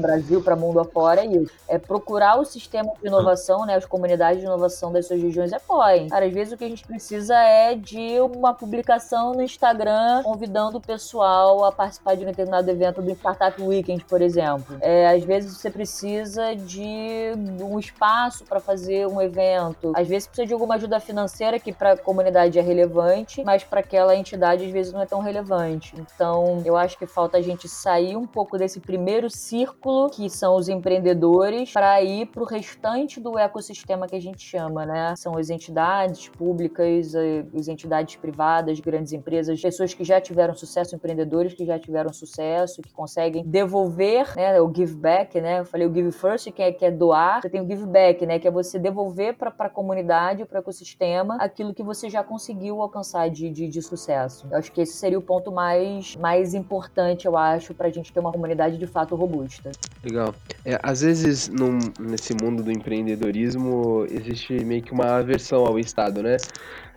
Speaker 3: Brasil, para mundo afora, é isso. É procurar o sistema de inovação, né, as comunidades de inovação das suas regiões apoiem. Cara, às vezes o que a gente precisa é de uma publicação no Instagram convidando o pessoal a participar de um determinado evento do Startup Weekend, por exemplo. É, às vezes você precisa de um espaço para fazer um evento. Às vezes precisa de alguma ajuda financeira que para a comunidade é relevante, mas para aquela entidade às vezes não é tão relevante relevante. Então, eu acho que falta a gente sair um pouco desse primeiro círculo, que são os empreendedores, para ir para o restante do ecossistema que a gente chama, né? São as entidades públicas, eh, as entidades privadas, grandes empresas, pessoas que já tiveram sucesso, empreendedores que já tiveram sucesso, que conseguem devolver, né? O give back, né? Eu falei o give first, que é, que é doar. Você tem o give back, né? Que é você devolver para a comunidade, para o ecossistema, aquilo que você já conseguiu alcançar de, de, de sucesso. Eu acho que esse seria o ponto mais, mais importante, eu acho, para a gente ter uma comunidade de fato robusta.
Speaker 1: Legal. É, às vezes, num, nesse mundo do empreendedorismo, existe meio que uma aversão ao Estado, né?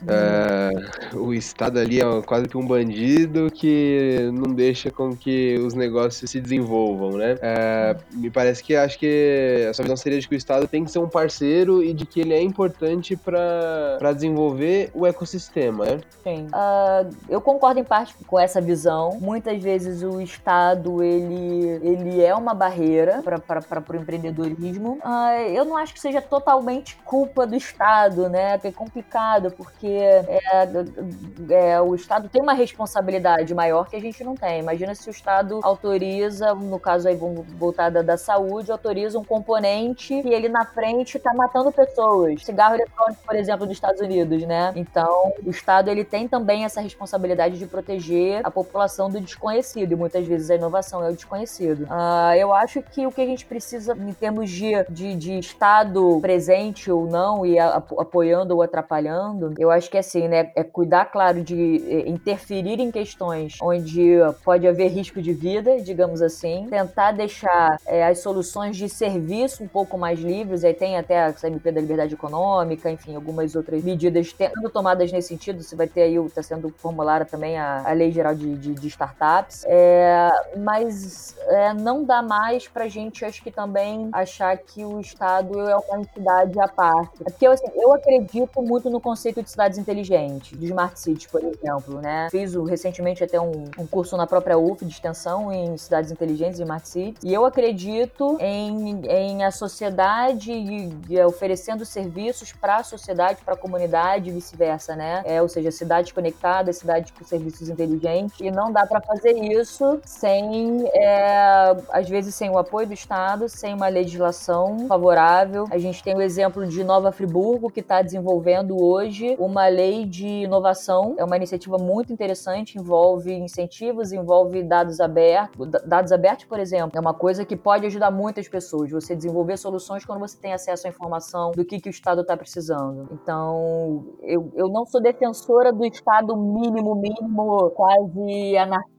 Speaker 1: Uh, o Estado ali é quase que um bandido que não deixa com que os negócios se desenvolvam, né? Uh, me parece que acho que a sua visão seria de que o Estado tem que ser um parceiro e de que ele é importante para desenvolver o ecossistema, né?
Speaker 3: Sim. Uh, eu concordo em parte com essa visão. Muitas vezes o Estado ele, ele é uma barreira para o empreendedorismo. eu não acho que seja totalmente culpa do Estado, né? É complicado porque porque é, é, o Estado tem uma responsabilidade maior que a gente não tem. Imagina se o Estado autoriza, no caso aí voltada da saúde, autoriza um componente e ele na frente está matando pessoas. Cigarro eletrônico, por exemplo, nos Estados Unidos, né? Então, o Estado ele tem também essa responsabilidade de proteger a população do desconhecido e muitas vezes a inovação é o desconhecido. Uh, eu acho que o que a gente precisa em termos de, de, de Estado presente ou não e a, apoiando ou atrapalhando, eu acho que assim, né, é cuidar, claro, de é, interferir em questões onde pode haver risco de vida, digamos assim, tentar deixar é, as soluções de serviço um pouco mais livres, aí tem até a MP da Liberdade Econômica, enfim, algumas outras medidas sendo tomadas nesse sentido, você vai ter aí, está sendo formulada também a, a Lei Geral de, de, de Startups, é, mas é, não dá mais pra gente, acho que também, achar que o Estado é uma entidade à parte. Porque assim, eu acredito muito no conceito de cidade cidades inteligentes, de Smart Cities, por exemplo, né? Fiz recentemente até um, um, curso na própria UF de extensão em cidades inteligentes, Smart Cities, e eu acredito em, em a sociedade e, e oferecendo serviços para a sociedade, para a comunidade e vice-versa, né? É, ou seja, cidades conectadas, cidades com serviços inteligentes, e não dá para fazer isso sem, é, às vezes, sem o apoio do Estado, sem uma legislação favorável. A gente tem o exemplo de Nova Friburgo, que está desenvolvendo hoje uma uma lei de inovação. É uma iniciativa muito interessante, envolve incentivos, envolve dados abertos. Dados abertos, por exemplo, é uma coisa que pode ajudar muitas pessoas. Você desenvolver soluções quando você tem acesso à informação do que, que o Estado está precisando. Então, eu, eu não sou defensora do Estado mínimo, mínimo, quase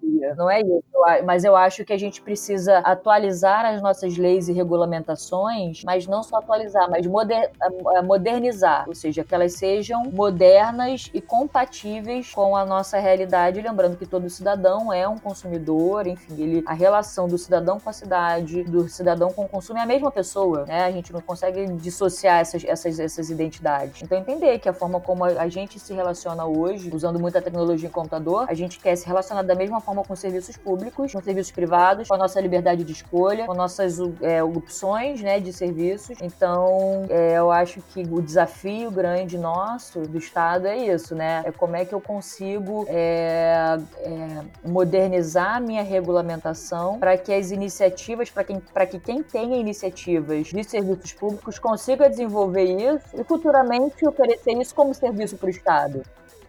Speaker 3: anarquia. Não é isso. Mas eu acho que a gente precisa atualizar as nossas leis e regulamentações, mas não só atualizar, mas moder, modernizar. Ou seja, que elas sejam modernas modernas e compatíveis com a nossa realidade. Lembrando que todo cidadão é um consumidor, enfim, ele, a relação do cidadão com a cidade, do cidadão com o consumo é a mesma pessoa, né? A gente não consegue dissociar essas, essas, essas identidades. Então, entender que a forma como a gente se relaciona hoje, usando muita tecnologia em computador, a gente quer se relacionar da mesma forma com serviços públicos, com serviços privados, com a nossa liberdade de escolha, com nossas é, opções né, de serviços. Então, é, eu acho que o desafio grande nosso do Estado é isso, né? É como é que eu consigo é, é, modernizar a minha regulamentação para que as iniciativas, para que quem tenha iniciativas de serviços públicos consiga desenvolver isso e futuramente oferecer isso como serviço para o Estado.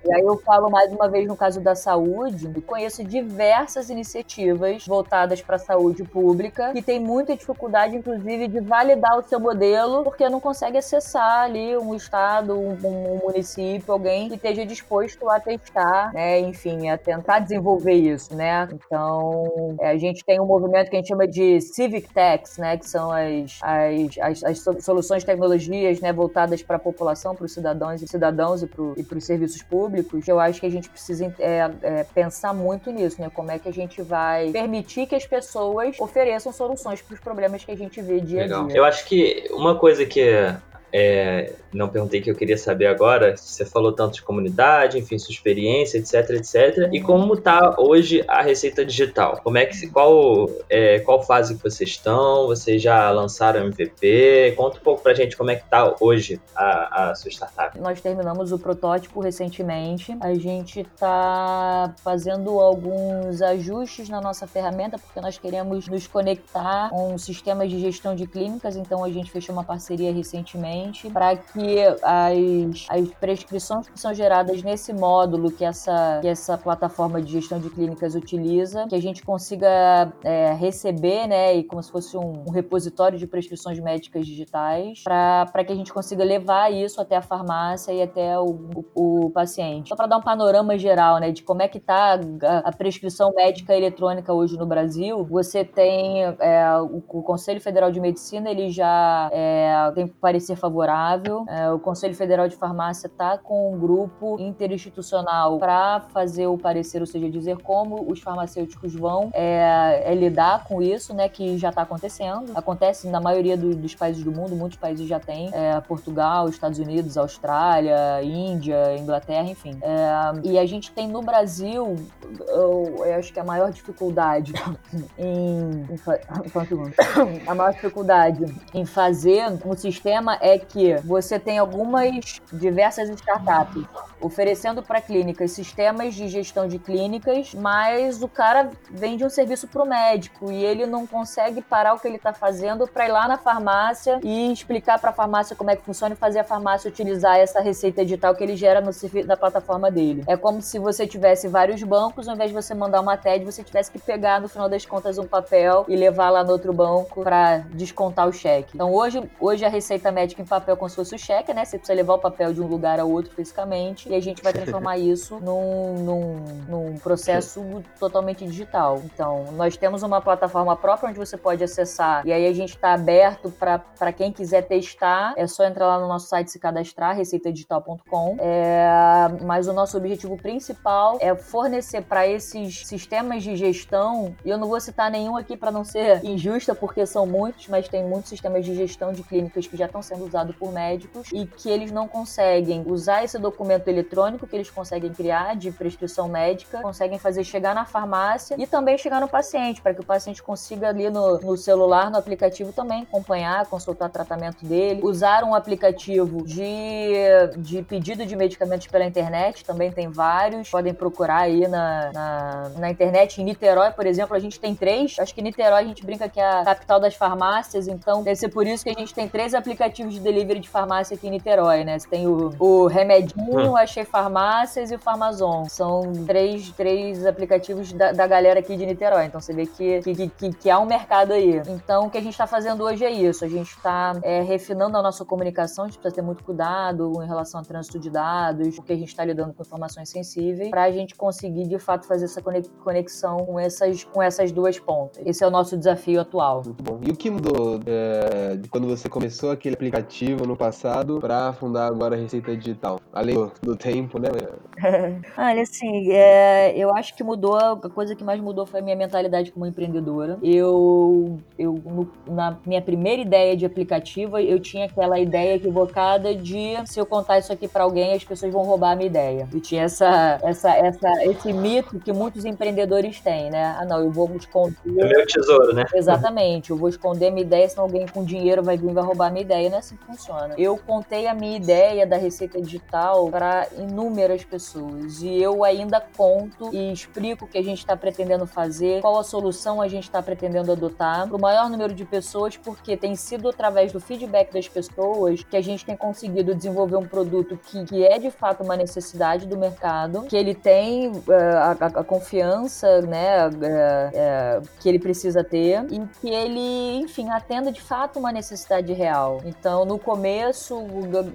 Speaker 3: E aí eu falo mais uma vez no caso da saúde, conheço diversas iniciativas voltadas para a saúde pública que tem muita dificuldade, inclusive, de validar o seu modelo, porque não consegue acessar ali um estado, um, um município, alguém que esteja disposto a testar, né? Enfim, a tentar desenvolver isso, né? Então, é, a gente tem um movimento que a gente chama de Civic Techs, né? Que são as, as, as, as soluções tecnologias, né? Voltadas para a população, para os cidadãos e cidadãos e para os serviços públicos públicos, eu acho que a gente precisa é, é, pensar muito nisso, né? Como é que a gente vai permitir que as pessoas ofereçam soluções para os problemas que a gente vê dia Legal. a dia.
Speaker 2: Eu acho que uma coisa que é, não perguntei que eu queria saber agora. Você falou tanto de comunidade, enfim, sua experiência, etc, etc. E como está hoje a receita digital? Como é que qual é, qual fase que vocês estão? Vocês já lançaram MVP? Conta um pouco pra gente como é que está hoje a, a sua startup.
Speaker 3: Nós terminamos o protótipo recentemente. A gente está fazendo alguns ajustes na nossa ferramenta porque nós queremos nos conectar com sistemas de gestão de clínicas. Então a gente fechou uma parceria recentemente para que as, as prescrições que são geradas nesse módulo que essa, que essa plataforma de gestão de clínicas utiliza, que a gente consiga é, receber, né, e como se fosse um, um repositório de prescrições médicas digitais, para que a gente consiga levar isso até a farmácia e até o, o, o paciente. Só para dar um panorama geral, né, de como é que está a, a, prescrição médica eletrônica hoje no Brasil, você tem é, o, o, Conselho Federal de Medicina, ele já é, tem parecer favorável, é, o Conselho Federal de Farmácia está com um grupo interinstitucional para fazer o parecer, ou seja, dizer como os farmacêuticos vão é, é lidar com isso, né, que já está acontecendo. Acontece na maioria do, dos países do mundo, muitos países já têm, é, Portugal, Estados Unidos, Austrália, Índia, Inglaterra, enfim. É, e a gente tem no Brasil, eu, eu acho que a maior dificuldade em, em a maior dificuldade em fazer um sistema é que você tem algumas diversas startups oferecendo para clínicas sistemas de gestão de clínicas, mas o cara vende um serviço para o médico e ele não consegue parar o que ele está fazendo para ir lá na farmácia e explicar para a farmácia como é que funciona e fazer a farmácia utilizar essa receita digital que ele gera no, na plataforma dele. É como se você tivesse vários bancos, ao invés de você mandar uma TED, você tivesse que pegar no final das contas um papel e levar lá no outro banco para descontar o cheque. Então hoje, hoje a receita médica em papel é como se fosse o cheque, né? Você precisa levar o papel de um lugar ao outro fisicamente e a gente vai transformar isso num, num, num processo totalmente digital. Então, nós temos uma plataforma própria onde você pode acessar e aí a gente está aberto para quem quiser testar. É só entrar lá no nosso site se cadastrar, receitadigital.com. É, mas o nosso objetivo principal é fornecer para esses sistemas de gestão, e eu não vou citar nenhum aqui para não ser injusta, porque são muitos, mas tem muitos sistemas de gestão de clínicas que já estão sendo usados por médicos e que eles não conseguem usar esse documento eletrônico que eles conseguem criar de prescrição médica, conseguem fazer chegar na farmácia e também chegar no paciente, para que o paciente consiga ali no, no celular, no aplicativo também acompanhar, consultar o tratamento dele, usar um aplicativo de, de pedido de medicamentos pela internet, também tem vários, podem procurar aí na, na, na internet. Em Niterói, por exemplo, a gente tem três, acho que Niterói a gente brinca que é a capital das farmácias, então deve ser por isso que a gente tem três aplicativos de delivery de farmácia aqui em Niterói, né? Você tem o, o Remedinho, hum. a Achei Farmácias e o Farmazon. São três, três aplicativos da, da galera aqui de Niterói, então você vê que, que, que, que há um mercado aí. Então o que a gente está fazendo hoje é isso, a gente está é, refinando a nossa comunicação, a gente precisa ter muito cuidado em relação ao trânsito de dados, porque a gente está lidando com informações sensíveis, para a gente conseguir de fato fazer essa conexão com essas, com essas duas pontas. Esse é o nosso desafio atual.
Speaker 1: Muito bom. E o que mudou é, de quando você começou aquele aplicativo no passado para fundar agora a Receita Digital? Além do, do tempo, né?
Speaker 3: Olha, assim, é, eu acho que mudou, a coisa que mais mudou foi a minha mentalidade como empreendedora. Eu, eu no, na minha primeira ideia de aplicativo, eu tinha aquela ideia equivocada de se eu contar isso aqui para alguém, as pessoas vão roubar a minha ideia. Eu tinha essa, essa, essa, esse mito que muitos empreendedores têm, né? Ah, não, eu vou esconder.
Speaker 2: É meu tesouro, né?
Speaker 3: Exatamente. Eu vou esconder minha ideia, senão alguém com dinheiro vai vir e vai roubar a minha ideia. Não é assim que funciona. Eu contei a minha ideia da receita digital para inúmeras pessoas e eu ainda conto e explico o que a gente está pretendendo fazer, qual a solução a gente está pretendendo adotar para o maior número de pessoas, porque tem sido através do feedback das pessoas que a gente tem conseguido desenvolver um produto que, que é de fato uma necessidade do mercado, que ele tem uh, a, a, confiança, né, uh, uh, que ele precisa ter e que ele, enfim, atenda de fato uma necessidade real. Então, no começo,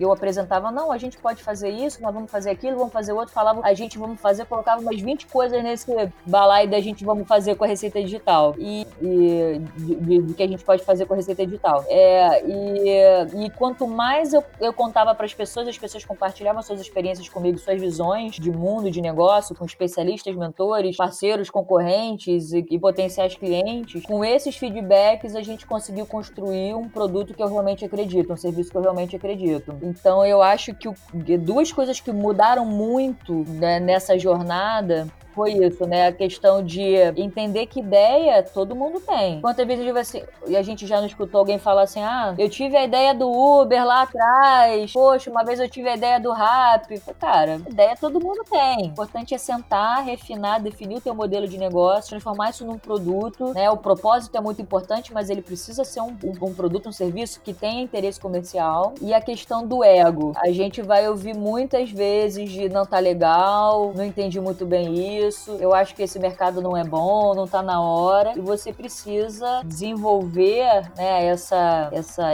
Speaker 3: eu apresentava, não, a gente pode fazer isso, nós vamos fazer aquilo, vamos fazer outro, falava, a gente vamos fazer, colocava umas 20 coisas nesse balaio da gente vamos fazer com a receita digital e, e de, de, de, que a gente pode fazer com a receita digital. É, e, e quanto mais eu, eu contava para as pessoas, as pessoas compartilhavam suas experiências comigo, suas visões de mundo, de negócio, com especialistas, mentores, parceiros, concorrentes e, e potenciais clientes. Com esses feedbacks, a gente conseguiu construir um produto que eu realmente acredito, um serviço que eu realmente acredito. Então, eu acho que o, duas coisas que mudaram muito né, nessa jornada foi isso, né? A questão de entender que ideia todo mundo tem. Quantas vezes eu assim, e a gente já não escutou alguém falar assim: ah, eu tive a ideia do Uber lá atrás, poxa, uma vez eu tive a ideia do Rap. Cara, ideia todo mundo tem. O importante é sentar, refinar, definir o teu modelo de negócio, transformar isso num produto, né? O propósito é muito importante, mas ele precisa ser um, um, um produto, um serviço que tenha interesse comercial. E a questão do ego. A gente vai ouvir muitas vezes de não tá legal, não entendi muito bem isso, eu acho que esse mercado não é bom, não tá na hora. E você precisa desenvolver, né, essa, essa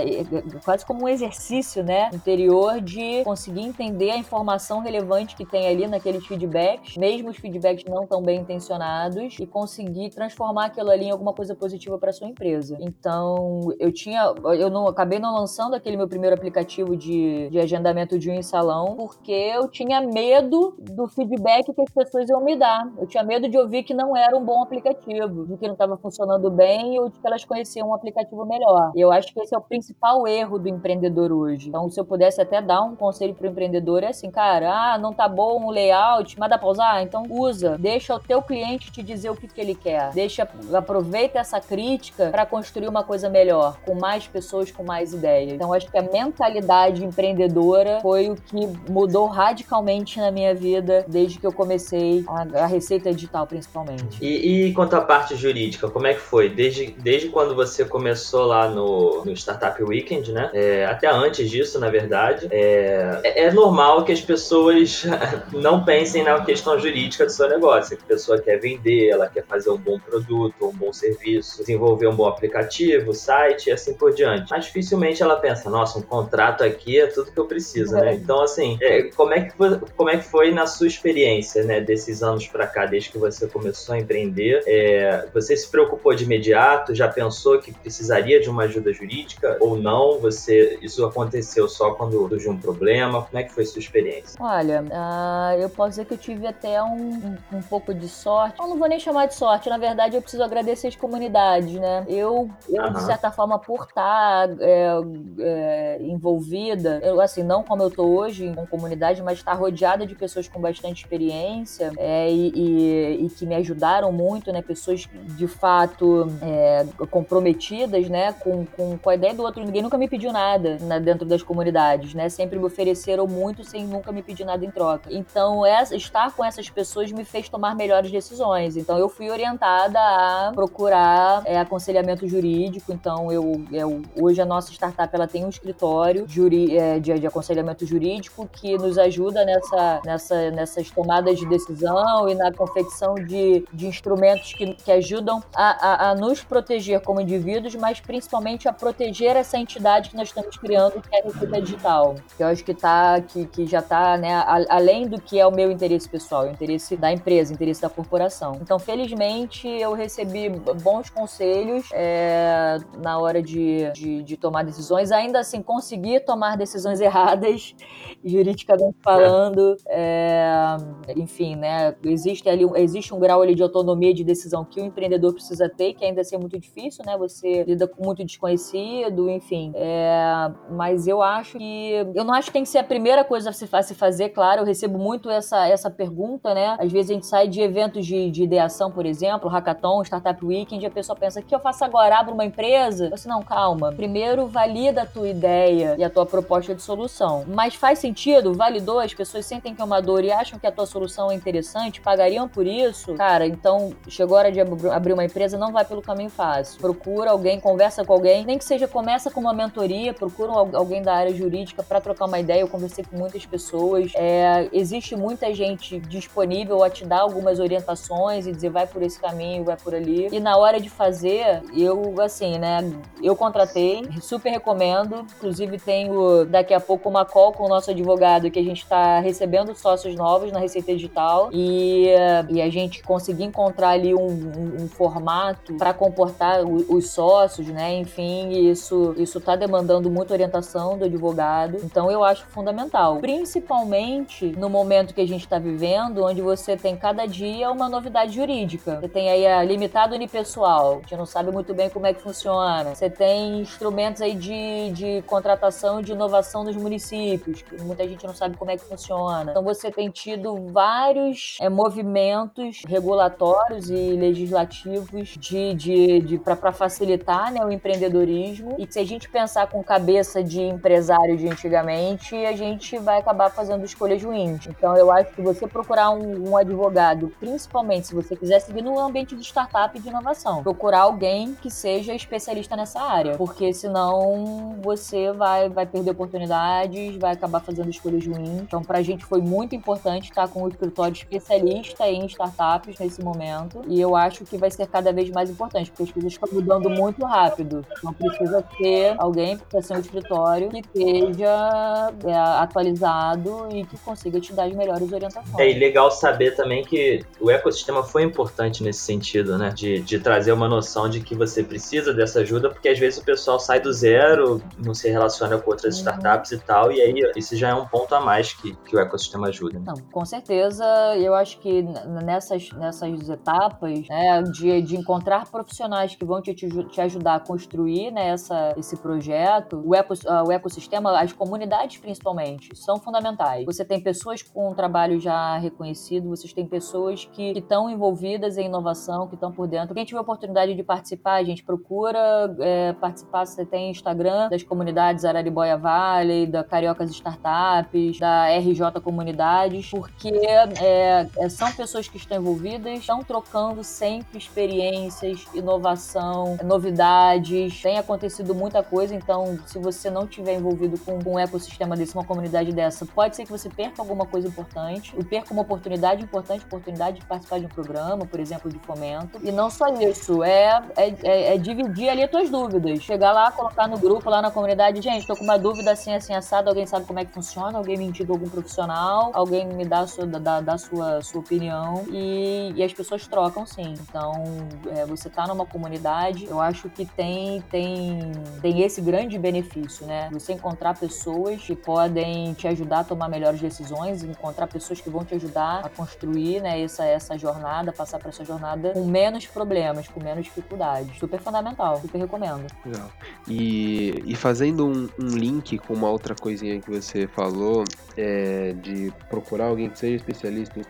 Speaker 3: quase como um exercício, né, interior de conseguir entender a informação relevante que tem ali naqueles feedbacks, mesmo os feedbacks não tão bem intencionados, e conseguir transformar aquilo ali em alguma coisa positiva para sua empresa. Então, eu tinha, eu não acabei não lançando aquele meu primeiro aplicativo de, de agendamento de um em salão, porque eu tinha medo do feedback que as pessoas iam me dar. Eu tinha medo de ouvir que não era um bom aplicativo, de que não estava funcionando bem ou de que elas conheciam um aplicativo melhor. Eu acho que esse é o principal erro do empreendedor hoje. Então, se eu pudesse até dar um conselho para o empreendedor, é assim, cara, ah, não tá bom o layout, mas dá para usar? Então usa. Deixa o teu cliente te dizer o que, que ele quer. Deixa, aproveita essa crítica para construir uma coisa melhor, com mais pessoas, com mais ideias. Então, acho que a mentalidade empreendedora foi o que mudou radicalmente na minha vida desde que eu comecei a, a receita digital, principalmente.
Speaker 2: E, e, quanto à parte jurídica, como é que foi? Desde, desde quando você começou lá no, no Startup Weekend, né? É, até antes disso, na verdade, é, é, é normal que as pessoas não pensem na questão jurídica do seu negócio. A pessoa quer vender, ela quer fazer um bom produto, um bom serviço, desenvolver um bom aplicativo, site e assim por diante. Mas dificilmente ela pensa, nossa, um contrato aqui é tudo que eu preciso, né? Então, assim, é, como, é que foi, como é que foi na sua experiência, né, desses anos para cá, desde que você começou a empreender? É, você se preocupou de imediato? Já pensou que precisaria de uma ajuda jurídica ou não? Você isso aconteceu só quando surgiu um problema? Como é que foi sua experiência?
Speaker 3: Olha, uh, eu posso dizer que eu tive até um, um, um, pouco de sorte. Eu não vou nem chamar de sorte, na verdade eu preciso agradecer as comunidades, né? Eu, eu uhum. de certa forma, por estar é, é, envolvida, eu, assim, não como eu tô hoje com comunidade, mas estar rodeada de pessoas com bastante experiência é, e, e, e, que me ajudaram muito, né? Pessoas de fato é, comprometidas, né? Com, com, com a ideia do outro. Ninguém nunca me pediu nada né, dentro das comunidades, né? Sempre me ofereceram muito sem nunca me pedir nada em troca. Então, essa, estar com essas pessoas me fez tomar melhores decisões. Então, eu fui orientada a procurar é, aconselhamento jurídico. Então, eu, eu, hoje a nossa startup ela tem um escritório juri, é, de, de aconselhamento jurídico que nos ajuda nessa, nessa, nessas tomadas de decisão e na confecção de, de instrumentos que, que ajudam a, a, a nos proteger como indivíduos, mas principalmente a proteger essa entidade que nós estamos criando, que é a Receita Digital. Que eu acho que, tá, que, que já está né, além do que é o meu interesse pessoal, o interesse da empresa, o interesse da corporação. Então, felizmente, eu recebi bons conselhos é, na hora de, de, de, tomar decisões. Ainda assim, consegui tomar decisões erradas, juridicamente falando. É, enfim, né? Existe ali existe um grau ali de autonomia de decisão que o empreendedor precisa ter, que ainda assim é muito difícil, né? Você lida com muito desconhecido, enfim. É, mas eu acho que. Eu não acho que tem que ser a primeira coisa a se fazer, claro. Eu recebo muito essa, essa pergunta, né? Às vezes a gente sai de eventos de, de ideação, por exemplo, hackathon, startup weekend, a pessoa pensa: o que eu faço agora? Abro uma empresa? Você não, calma. Primeiro valida a tua ideia e a tua proposta de solução. Mas faz sentido? Validou? As pessoas sentem que é uma dor e acham que a tua solução é interessante, pagariam por isso? Cara, então chegou a hora de abrir uma empresa, não vai pelo caminho fácil. Procura alguém, conversa com alguém, nem que seja começa com uma mentoria, procura alguém da área jurídica para trocar uma ideia. Eu conversei com muitas pessoas. É, existe muita gente disponível a te dar algumas orientações e dizer vai por esse caminho, vai por ali. E na hora de fazer, eu, assim, né, eu contratei, super recomendo. Inclusive, tenho daqui a pouco uma call com o nosso advogado que a gente está recebendo sócios novos na Receita Digital e, e a gente conseguir encontrar ali um, um, um formato para comportar os, os sócios, né? Enfim, isso, isso tá demandando muita orientação do advogado. Então, eu acho fundamental. Principalmente no momento que a gente está vivendo, onde você tem cada dia uma novidade jurídica. Você tem aí a limitada unipessoal, a gente não sabe muito bem como é que funciona. Você tem instrumentos aí de, de contratação de inovação nos municípios, que muita gente não sabe como é que funciona. Então você tem tido vários é, movimentos movimentos regulatórios e legislativos de, de, de para facilitar né, o empreendedorismo e se a gente pensar com cabeça de empresário de antigamente, a gente vai acabar fazendo escolhas ruins. Então eu acho que você procurar um, um advogado, principalmente se você quiser seguir no ambiente de startup e de inovação, procurar alguém que seja especialista nessa área, porque senão você vai, vai perder oportunidades, vai acabar fazendo escolhas ruins. Então, para a gente foi muito importante estar com o escritório especialista em startups nesse momento, e eu acho que vai ser cada vez mais importante, porque as coisas estão mudando muito rápido. Então, precisa ter alguém para ser um escritório que esteja é, atualizado e que consiga te dar as melhores orientações.
Speaker 2: É legal saber também que o ecossistema foi importante nesse sentido, né? De, de trazer uma noção de que você precisa dessa ajuda, porque às vezes o pessoal sai do zero, não se relaciona com outras uhum. startups e tal, e aí isso já é um ponto a mais que, que o ecossistema ajuda.
Speaker 3: Não, com certeza, eu acho que nessas, nessas etapas né, de, de encontrar profissionais que vão te, te ajudar a construir né, essa, esse projeto, o, eco, o ecossistema, as comunidades principalmente, são fundamentais. Você tem pessoas com um trabalho já reconhecido, vocês têm pessoas que estão envolvidas em inovação, que estão por dentro. Quem tiver oportunidade de participar, a gente procura é, participar. Você tem Instagram das comunidades Araribóia Valley, da Cariocas Startups, da RJ Comunidades, porque é, é, são pessoas que estão envolvidas, estão trocando sempre experiências, inovação, novidades. Tem acontecido muita coisa, então se você não tiver envolvido com um ecossistema desse, uma comunidade dessa, pode ser que você perca alguma coisa importante, e perca uma oportunidade importante, oportunidade de participar de um programa, por exemplo, de fomento. E não só isso, é, é, é, é dividir ali as tuas dúvidas. Chegar lá, colocar no grupo, lá na comunidade, gente, tô com uma dúvida assim, assim, assado, alguém sabe como é que funciona, alguém me indica algum profissional, alguém me dá sua, dá, dá sua, sua opinião e, e as pessoas trocam sim. Então, é, você tá numa comunidade, eu acho que tem, tem, tem esse grande benefício, né? Você encontrar pessoas que podem te ajudar a tomar melhores decisões, encontrar pessoas que vão te ajudar a construir né, essa, essa jornada, passar por essa jornada com menos problemas, com menos dificuldades. Super fundamental, super recomendo.
Speaker 1: Legal. E, e fazendo um, um, link com uma outra coisinha que você falou, é, de procurar alguém que seja especialista em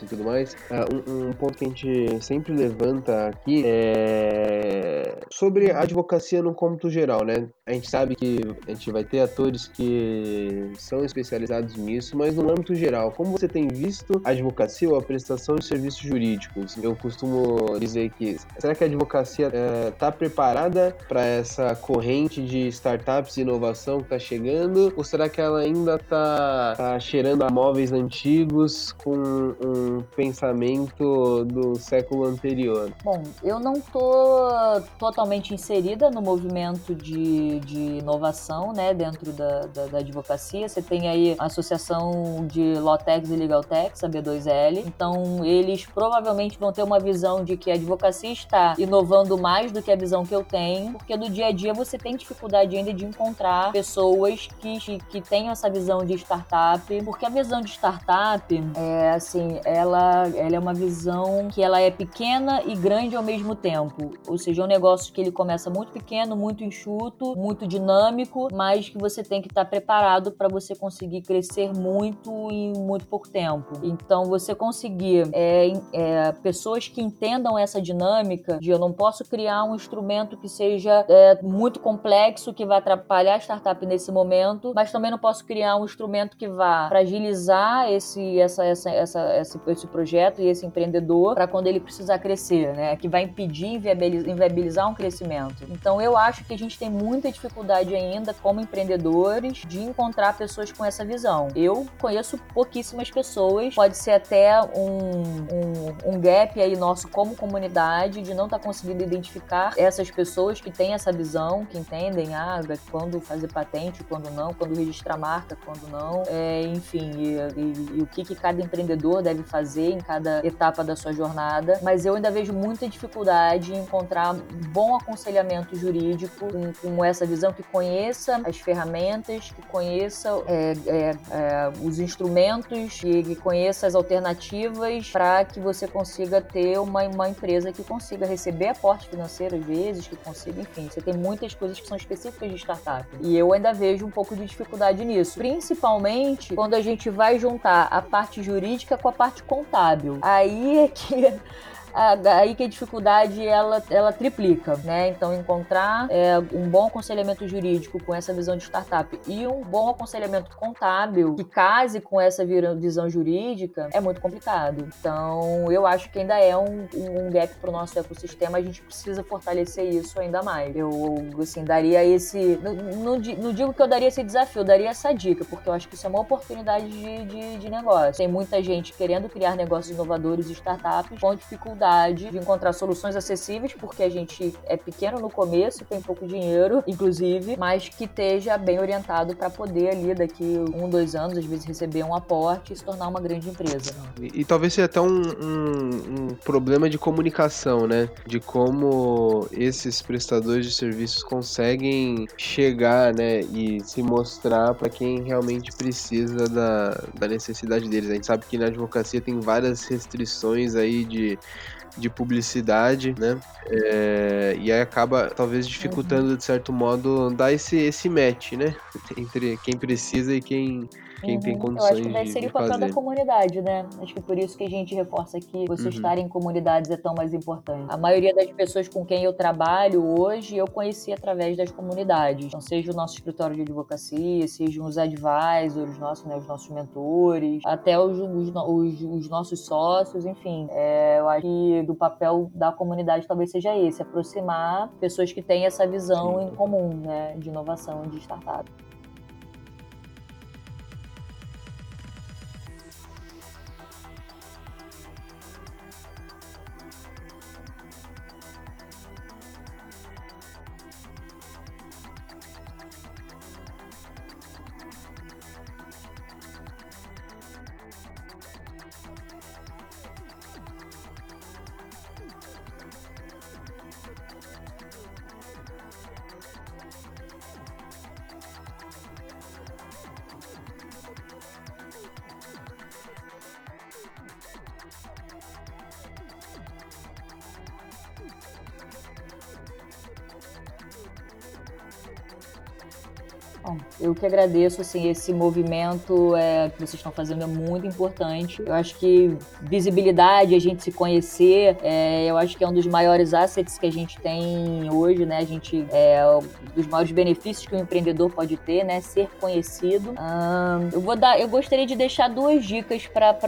Speaker 1: e tudo mais, uh, um, um, ponto que a gente sempre levanta aqui é sobre a advocacia no cômputo geral, né? A gente sabe que a gente vai ter atores que são especializados nisso, mas no âmbito geral, como você tem visto a advocacia ou a prestação de serviços jurídicos? Eu costumo dizer que será que a advocacia está é, preparada para essa corrente de startups e inovação que está chegando? Ou será que ela ainda está tá cheirando a móveis antigos com um pensamento do século anterior?
Speaker 3: Bom, eu não estou totalmente inserida no movimento de, de inovação né, dentro da, da, da advocacia. Você tem aí a Associação de Lawtex e Legaltex, a B2L. Então, eles provavelmente vão ter uma visão de que a advocacia está inovando mais do que a visão que eu tenho, porque no dia a dia você tem dificuldade ainda de encontrar pessoas que, que tenham essa visão de startup, porque a visão de startup é assim, ela, ela é uma visão que ela é pequena e grande ao mesmo tempo. Ou seja, é um negócio que ele começa muito pequeno, muito enxuto, muito dinâmico, mas que você tem que estar preparado para você conseguir crescer muito em muito pouco tempo. Então, você conseguir é, é, pessoas que entendam essa dinâmica de eu não posso criar um instrumento que seja é, muito complexo, que vai atrapalhar a startup nesse momento, mas também não posso criar um instrumento que vá fragilizar esse, essa, essa, essa, esse, esse projeto e esse empreendedor para quando ele precisar crescer, né? Que vai impedir, inviabilizar um crescimento. Então, eu acho que a gente tem muita dificuldade ainda, como empreendedores, de encontrar pessoas com essa visão. Eu conheço pouquíssimas pessoas, pode ser até um, um, um gap aí nosso como comunidade de não estar tá conseguindo identificar essas pessoas que têm essa visão, que entendem ah, quando fazer patente, quando não, quando registrar marca, quando não, é, enfim, e, e, e o que, que cada empreendedor deve fazer em cada etapa da sua jornada. Mas eu ainda vejo muita dificuldade em encontrar bom aconselhamento jurídico com, com essa visão, que conheça as ferramentas, que conheça é, é, é, os instrumentos, que, que, conheça as alternativas para que você consiga ter uma, uma empresa que consiga receber aporte financeiro às vezes, que consiga, enfim, você tem muitas coisas que são específicas de startup. E eu ainda vejo um pouco de dificuldade nisso, principalmente quando a gente vai juntar a parte jurídica com a parte parte contábil. Aí é que aí que a dificuldade ela, ela triplica, né? Então, encontrar é, um bom aconselhamento jurídico com essa visão de startup e um bom aconselhamento contábil que case com essa visão jurídica é muito complicado. Então, eu acho que ainda é um, um gap para o nosso ecossistema, a gente precisa fortalecer isso ainda mais. Eu, assim, daria esse. Não, não, não digo que eu daria esse desafio, eu daria essa dica, porque eu acho que isso é uma oportunidade de, de, de negócio. Tem muita gente querendo criar negócios inovadores e startups com dificuldade dificuldade de encontrar soluções acessíveis, porque a gente é pequeno no começo, tem pouco dinheiro, inclusive, mas que esteja bem orientado para poder ali daqui um, dois anos, às vezes, receber um aporte e se tornar uma grande empresa.
Speaker 1: E, e talvez seja até um, um, um problema de comunicação, né? De como esses prestadores de serviços conseguem chegar, né, e se mostrar para quem realmente precisa da, da necessidade deles. A gente sabe que na advocacia tem várias restrições aí de de publicidade, né? É, e aí acaba talvez dificultando de certo modo dar esse, esse match, né? Entre quem precisa e quem quem uhum. tem condições
Speaker 3: Eu acho que daí seria o papel
Speaker 1: fazer.
Speaker 3: da comunidade, né? Acho que por isso que a gente reforça que você uhum. estar em comunidades é tão mais importante. A maioria das pessoas com quem eu trabalho hoje, eu conheci através das comunidades. Então, seja o nosso escritório de advocacia, sejam os advisors, nossos, né, os nossos mentores, até os, os, os, os nossos sócios, enfim. É, eu acho que do papel da comunidade talvez seja esse, aproximar pessoas que têm essa visão Sim. em comum, né, de inovação, de startup. Bom, eu que agradeço, assim, esse movimento é, que vocês estão fazendo é muito importante. Eu acho que visibilidade, a gente se conhecer, é, eu acho que é um dos maiores assets que a gente tem hoje, né? A gente, é um dos maiores benefícios que o empreendedor pode ter, né? Ser conhecido. eu vou dar, eu gostaria de deixar duas dicas para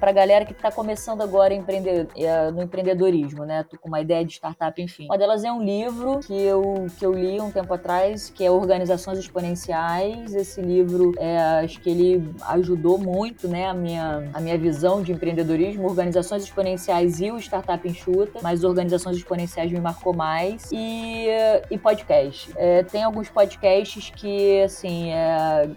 Speaker 3: a galera que está começando agora empreender, é, no empreendedorismo, né? Tô com uma ideia de startup, enfim. Uma delas é um livro que eu, que eu li um tempo atrás, que é Organizações exponenciais. Esse livro, é, acho que ele ajudou muito, né, a minha, a minha visão de empreendedorismo. Organizações exponenciais e o Startup Enxuta, mas organizações exponenciais me marcou mais. E, e podcast. É, tem alguns podcasts que, assim, é,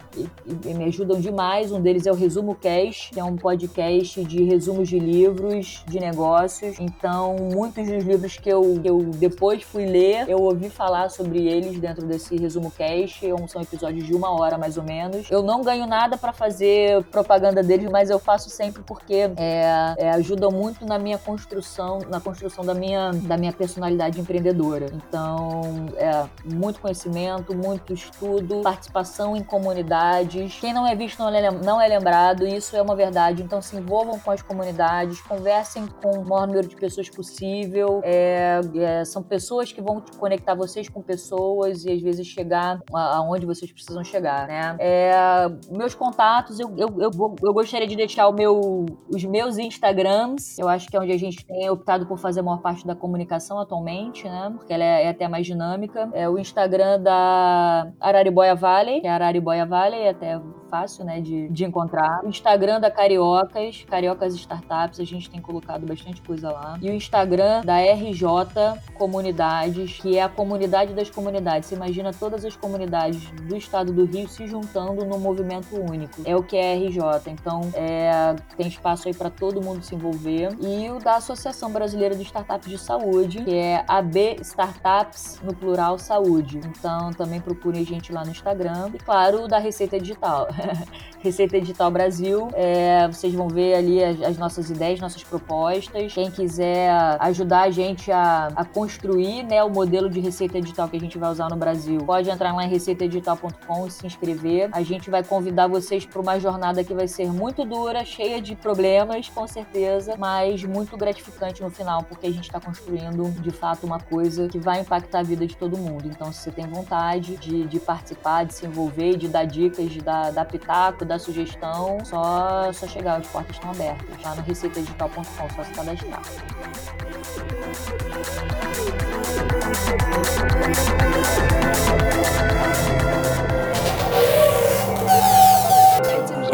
Speaker 3: me ajudam demais. Um deles é o Resumo Cast, que é um podcast de resumos de livros, de negócios. Então, muitos dos livros que eu, que eu depois fui ler, eu ouvi falar sobre eles dentro desse Resumo Cast. É um são episódios de uma hora mais ou menos. Eu não ganho nada para fazer propaganda deles, mas eu faço sempre porque é, é, ajudam muito na minha construção, na construção da minha, da minha personalidade empreendedora. Então, é muito conhecimento, muito estudo, participação em comunidades. Quem não é visto não é, não é lembrado, isso é uma verdade. Então, se envolvam com as comunidades, conversem com o maior número de pessoas possível. É, é, são pessoas que vão conectar vocês com pessoas e às vezes chegar aonde onde vocês precisam chegar, né? É, meus contatos, eu, eu, eu, eu, gostaria de deixar meu, os meus Instagrams, eu acho que é onde a gente tem optado por fazer a maior parte da comunicação atualmente, né? Porque ela é, é até mais dinâmica. É o Instagram da Arariboia Valley, que é Arariboia Valley, é até fácil, né, de, de encontrar. O Instagram da Cariocas, Cariocas Startups, a gente tem colocado bastante coisa lá. E o Instagram da RJ Comunidades, que é a comunidade das comunidades. Você imagina todas as comunidades do estado do Rio se juntando num movimento único. É o que é RJ. Então, é, tem espaço aí para todo mundo se envolver. E o da Associação Brasileira de Startups de Saúde, que é AB Startups, no plural, Saúde. Então, também procurem a gente lá no Instagram. E, claro, o da Receita Digital. Receita Digital Brasil. É, vocês vão ver ali as, as, nossas ideias, nossas propostas. Quem quiser ajudar a gente a, a construir né, o modelo de receita digital que a gente vai usar no Brasil, pode entrar lá em receitadigital receitadigital.com e se inscrever. A gente vai convidar vocês para uma jornada que vai ser muito dura, cheia de problemas, com certeza, mas muito gratificante no final, porque a gente está construindo de fato uma coisa que vai impactar a vida de todo mundo. Então, se você tem vontade de, de participar, de se envolver, de dar dicas, de dar, dar pitaco, dar sugestão, só, só chegar, as portas estão abertas lá no receitadigital.com, só se cadastrar.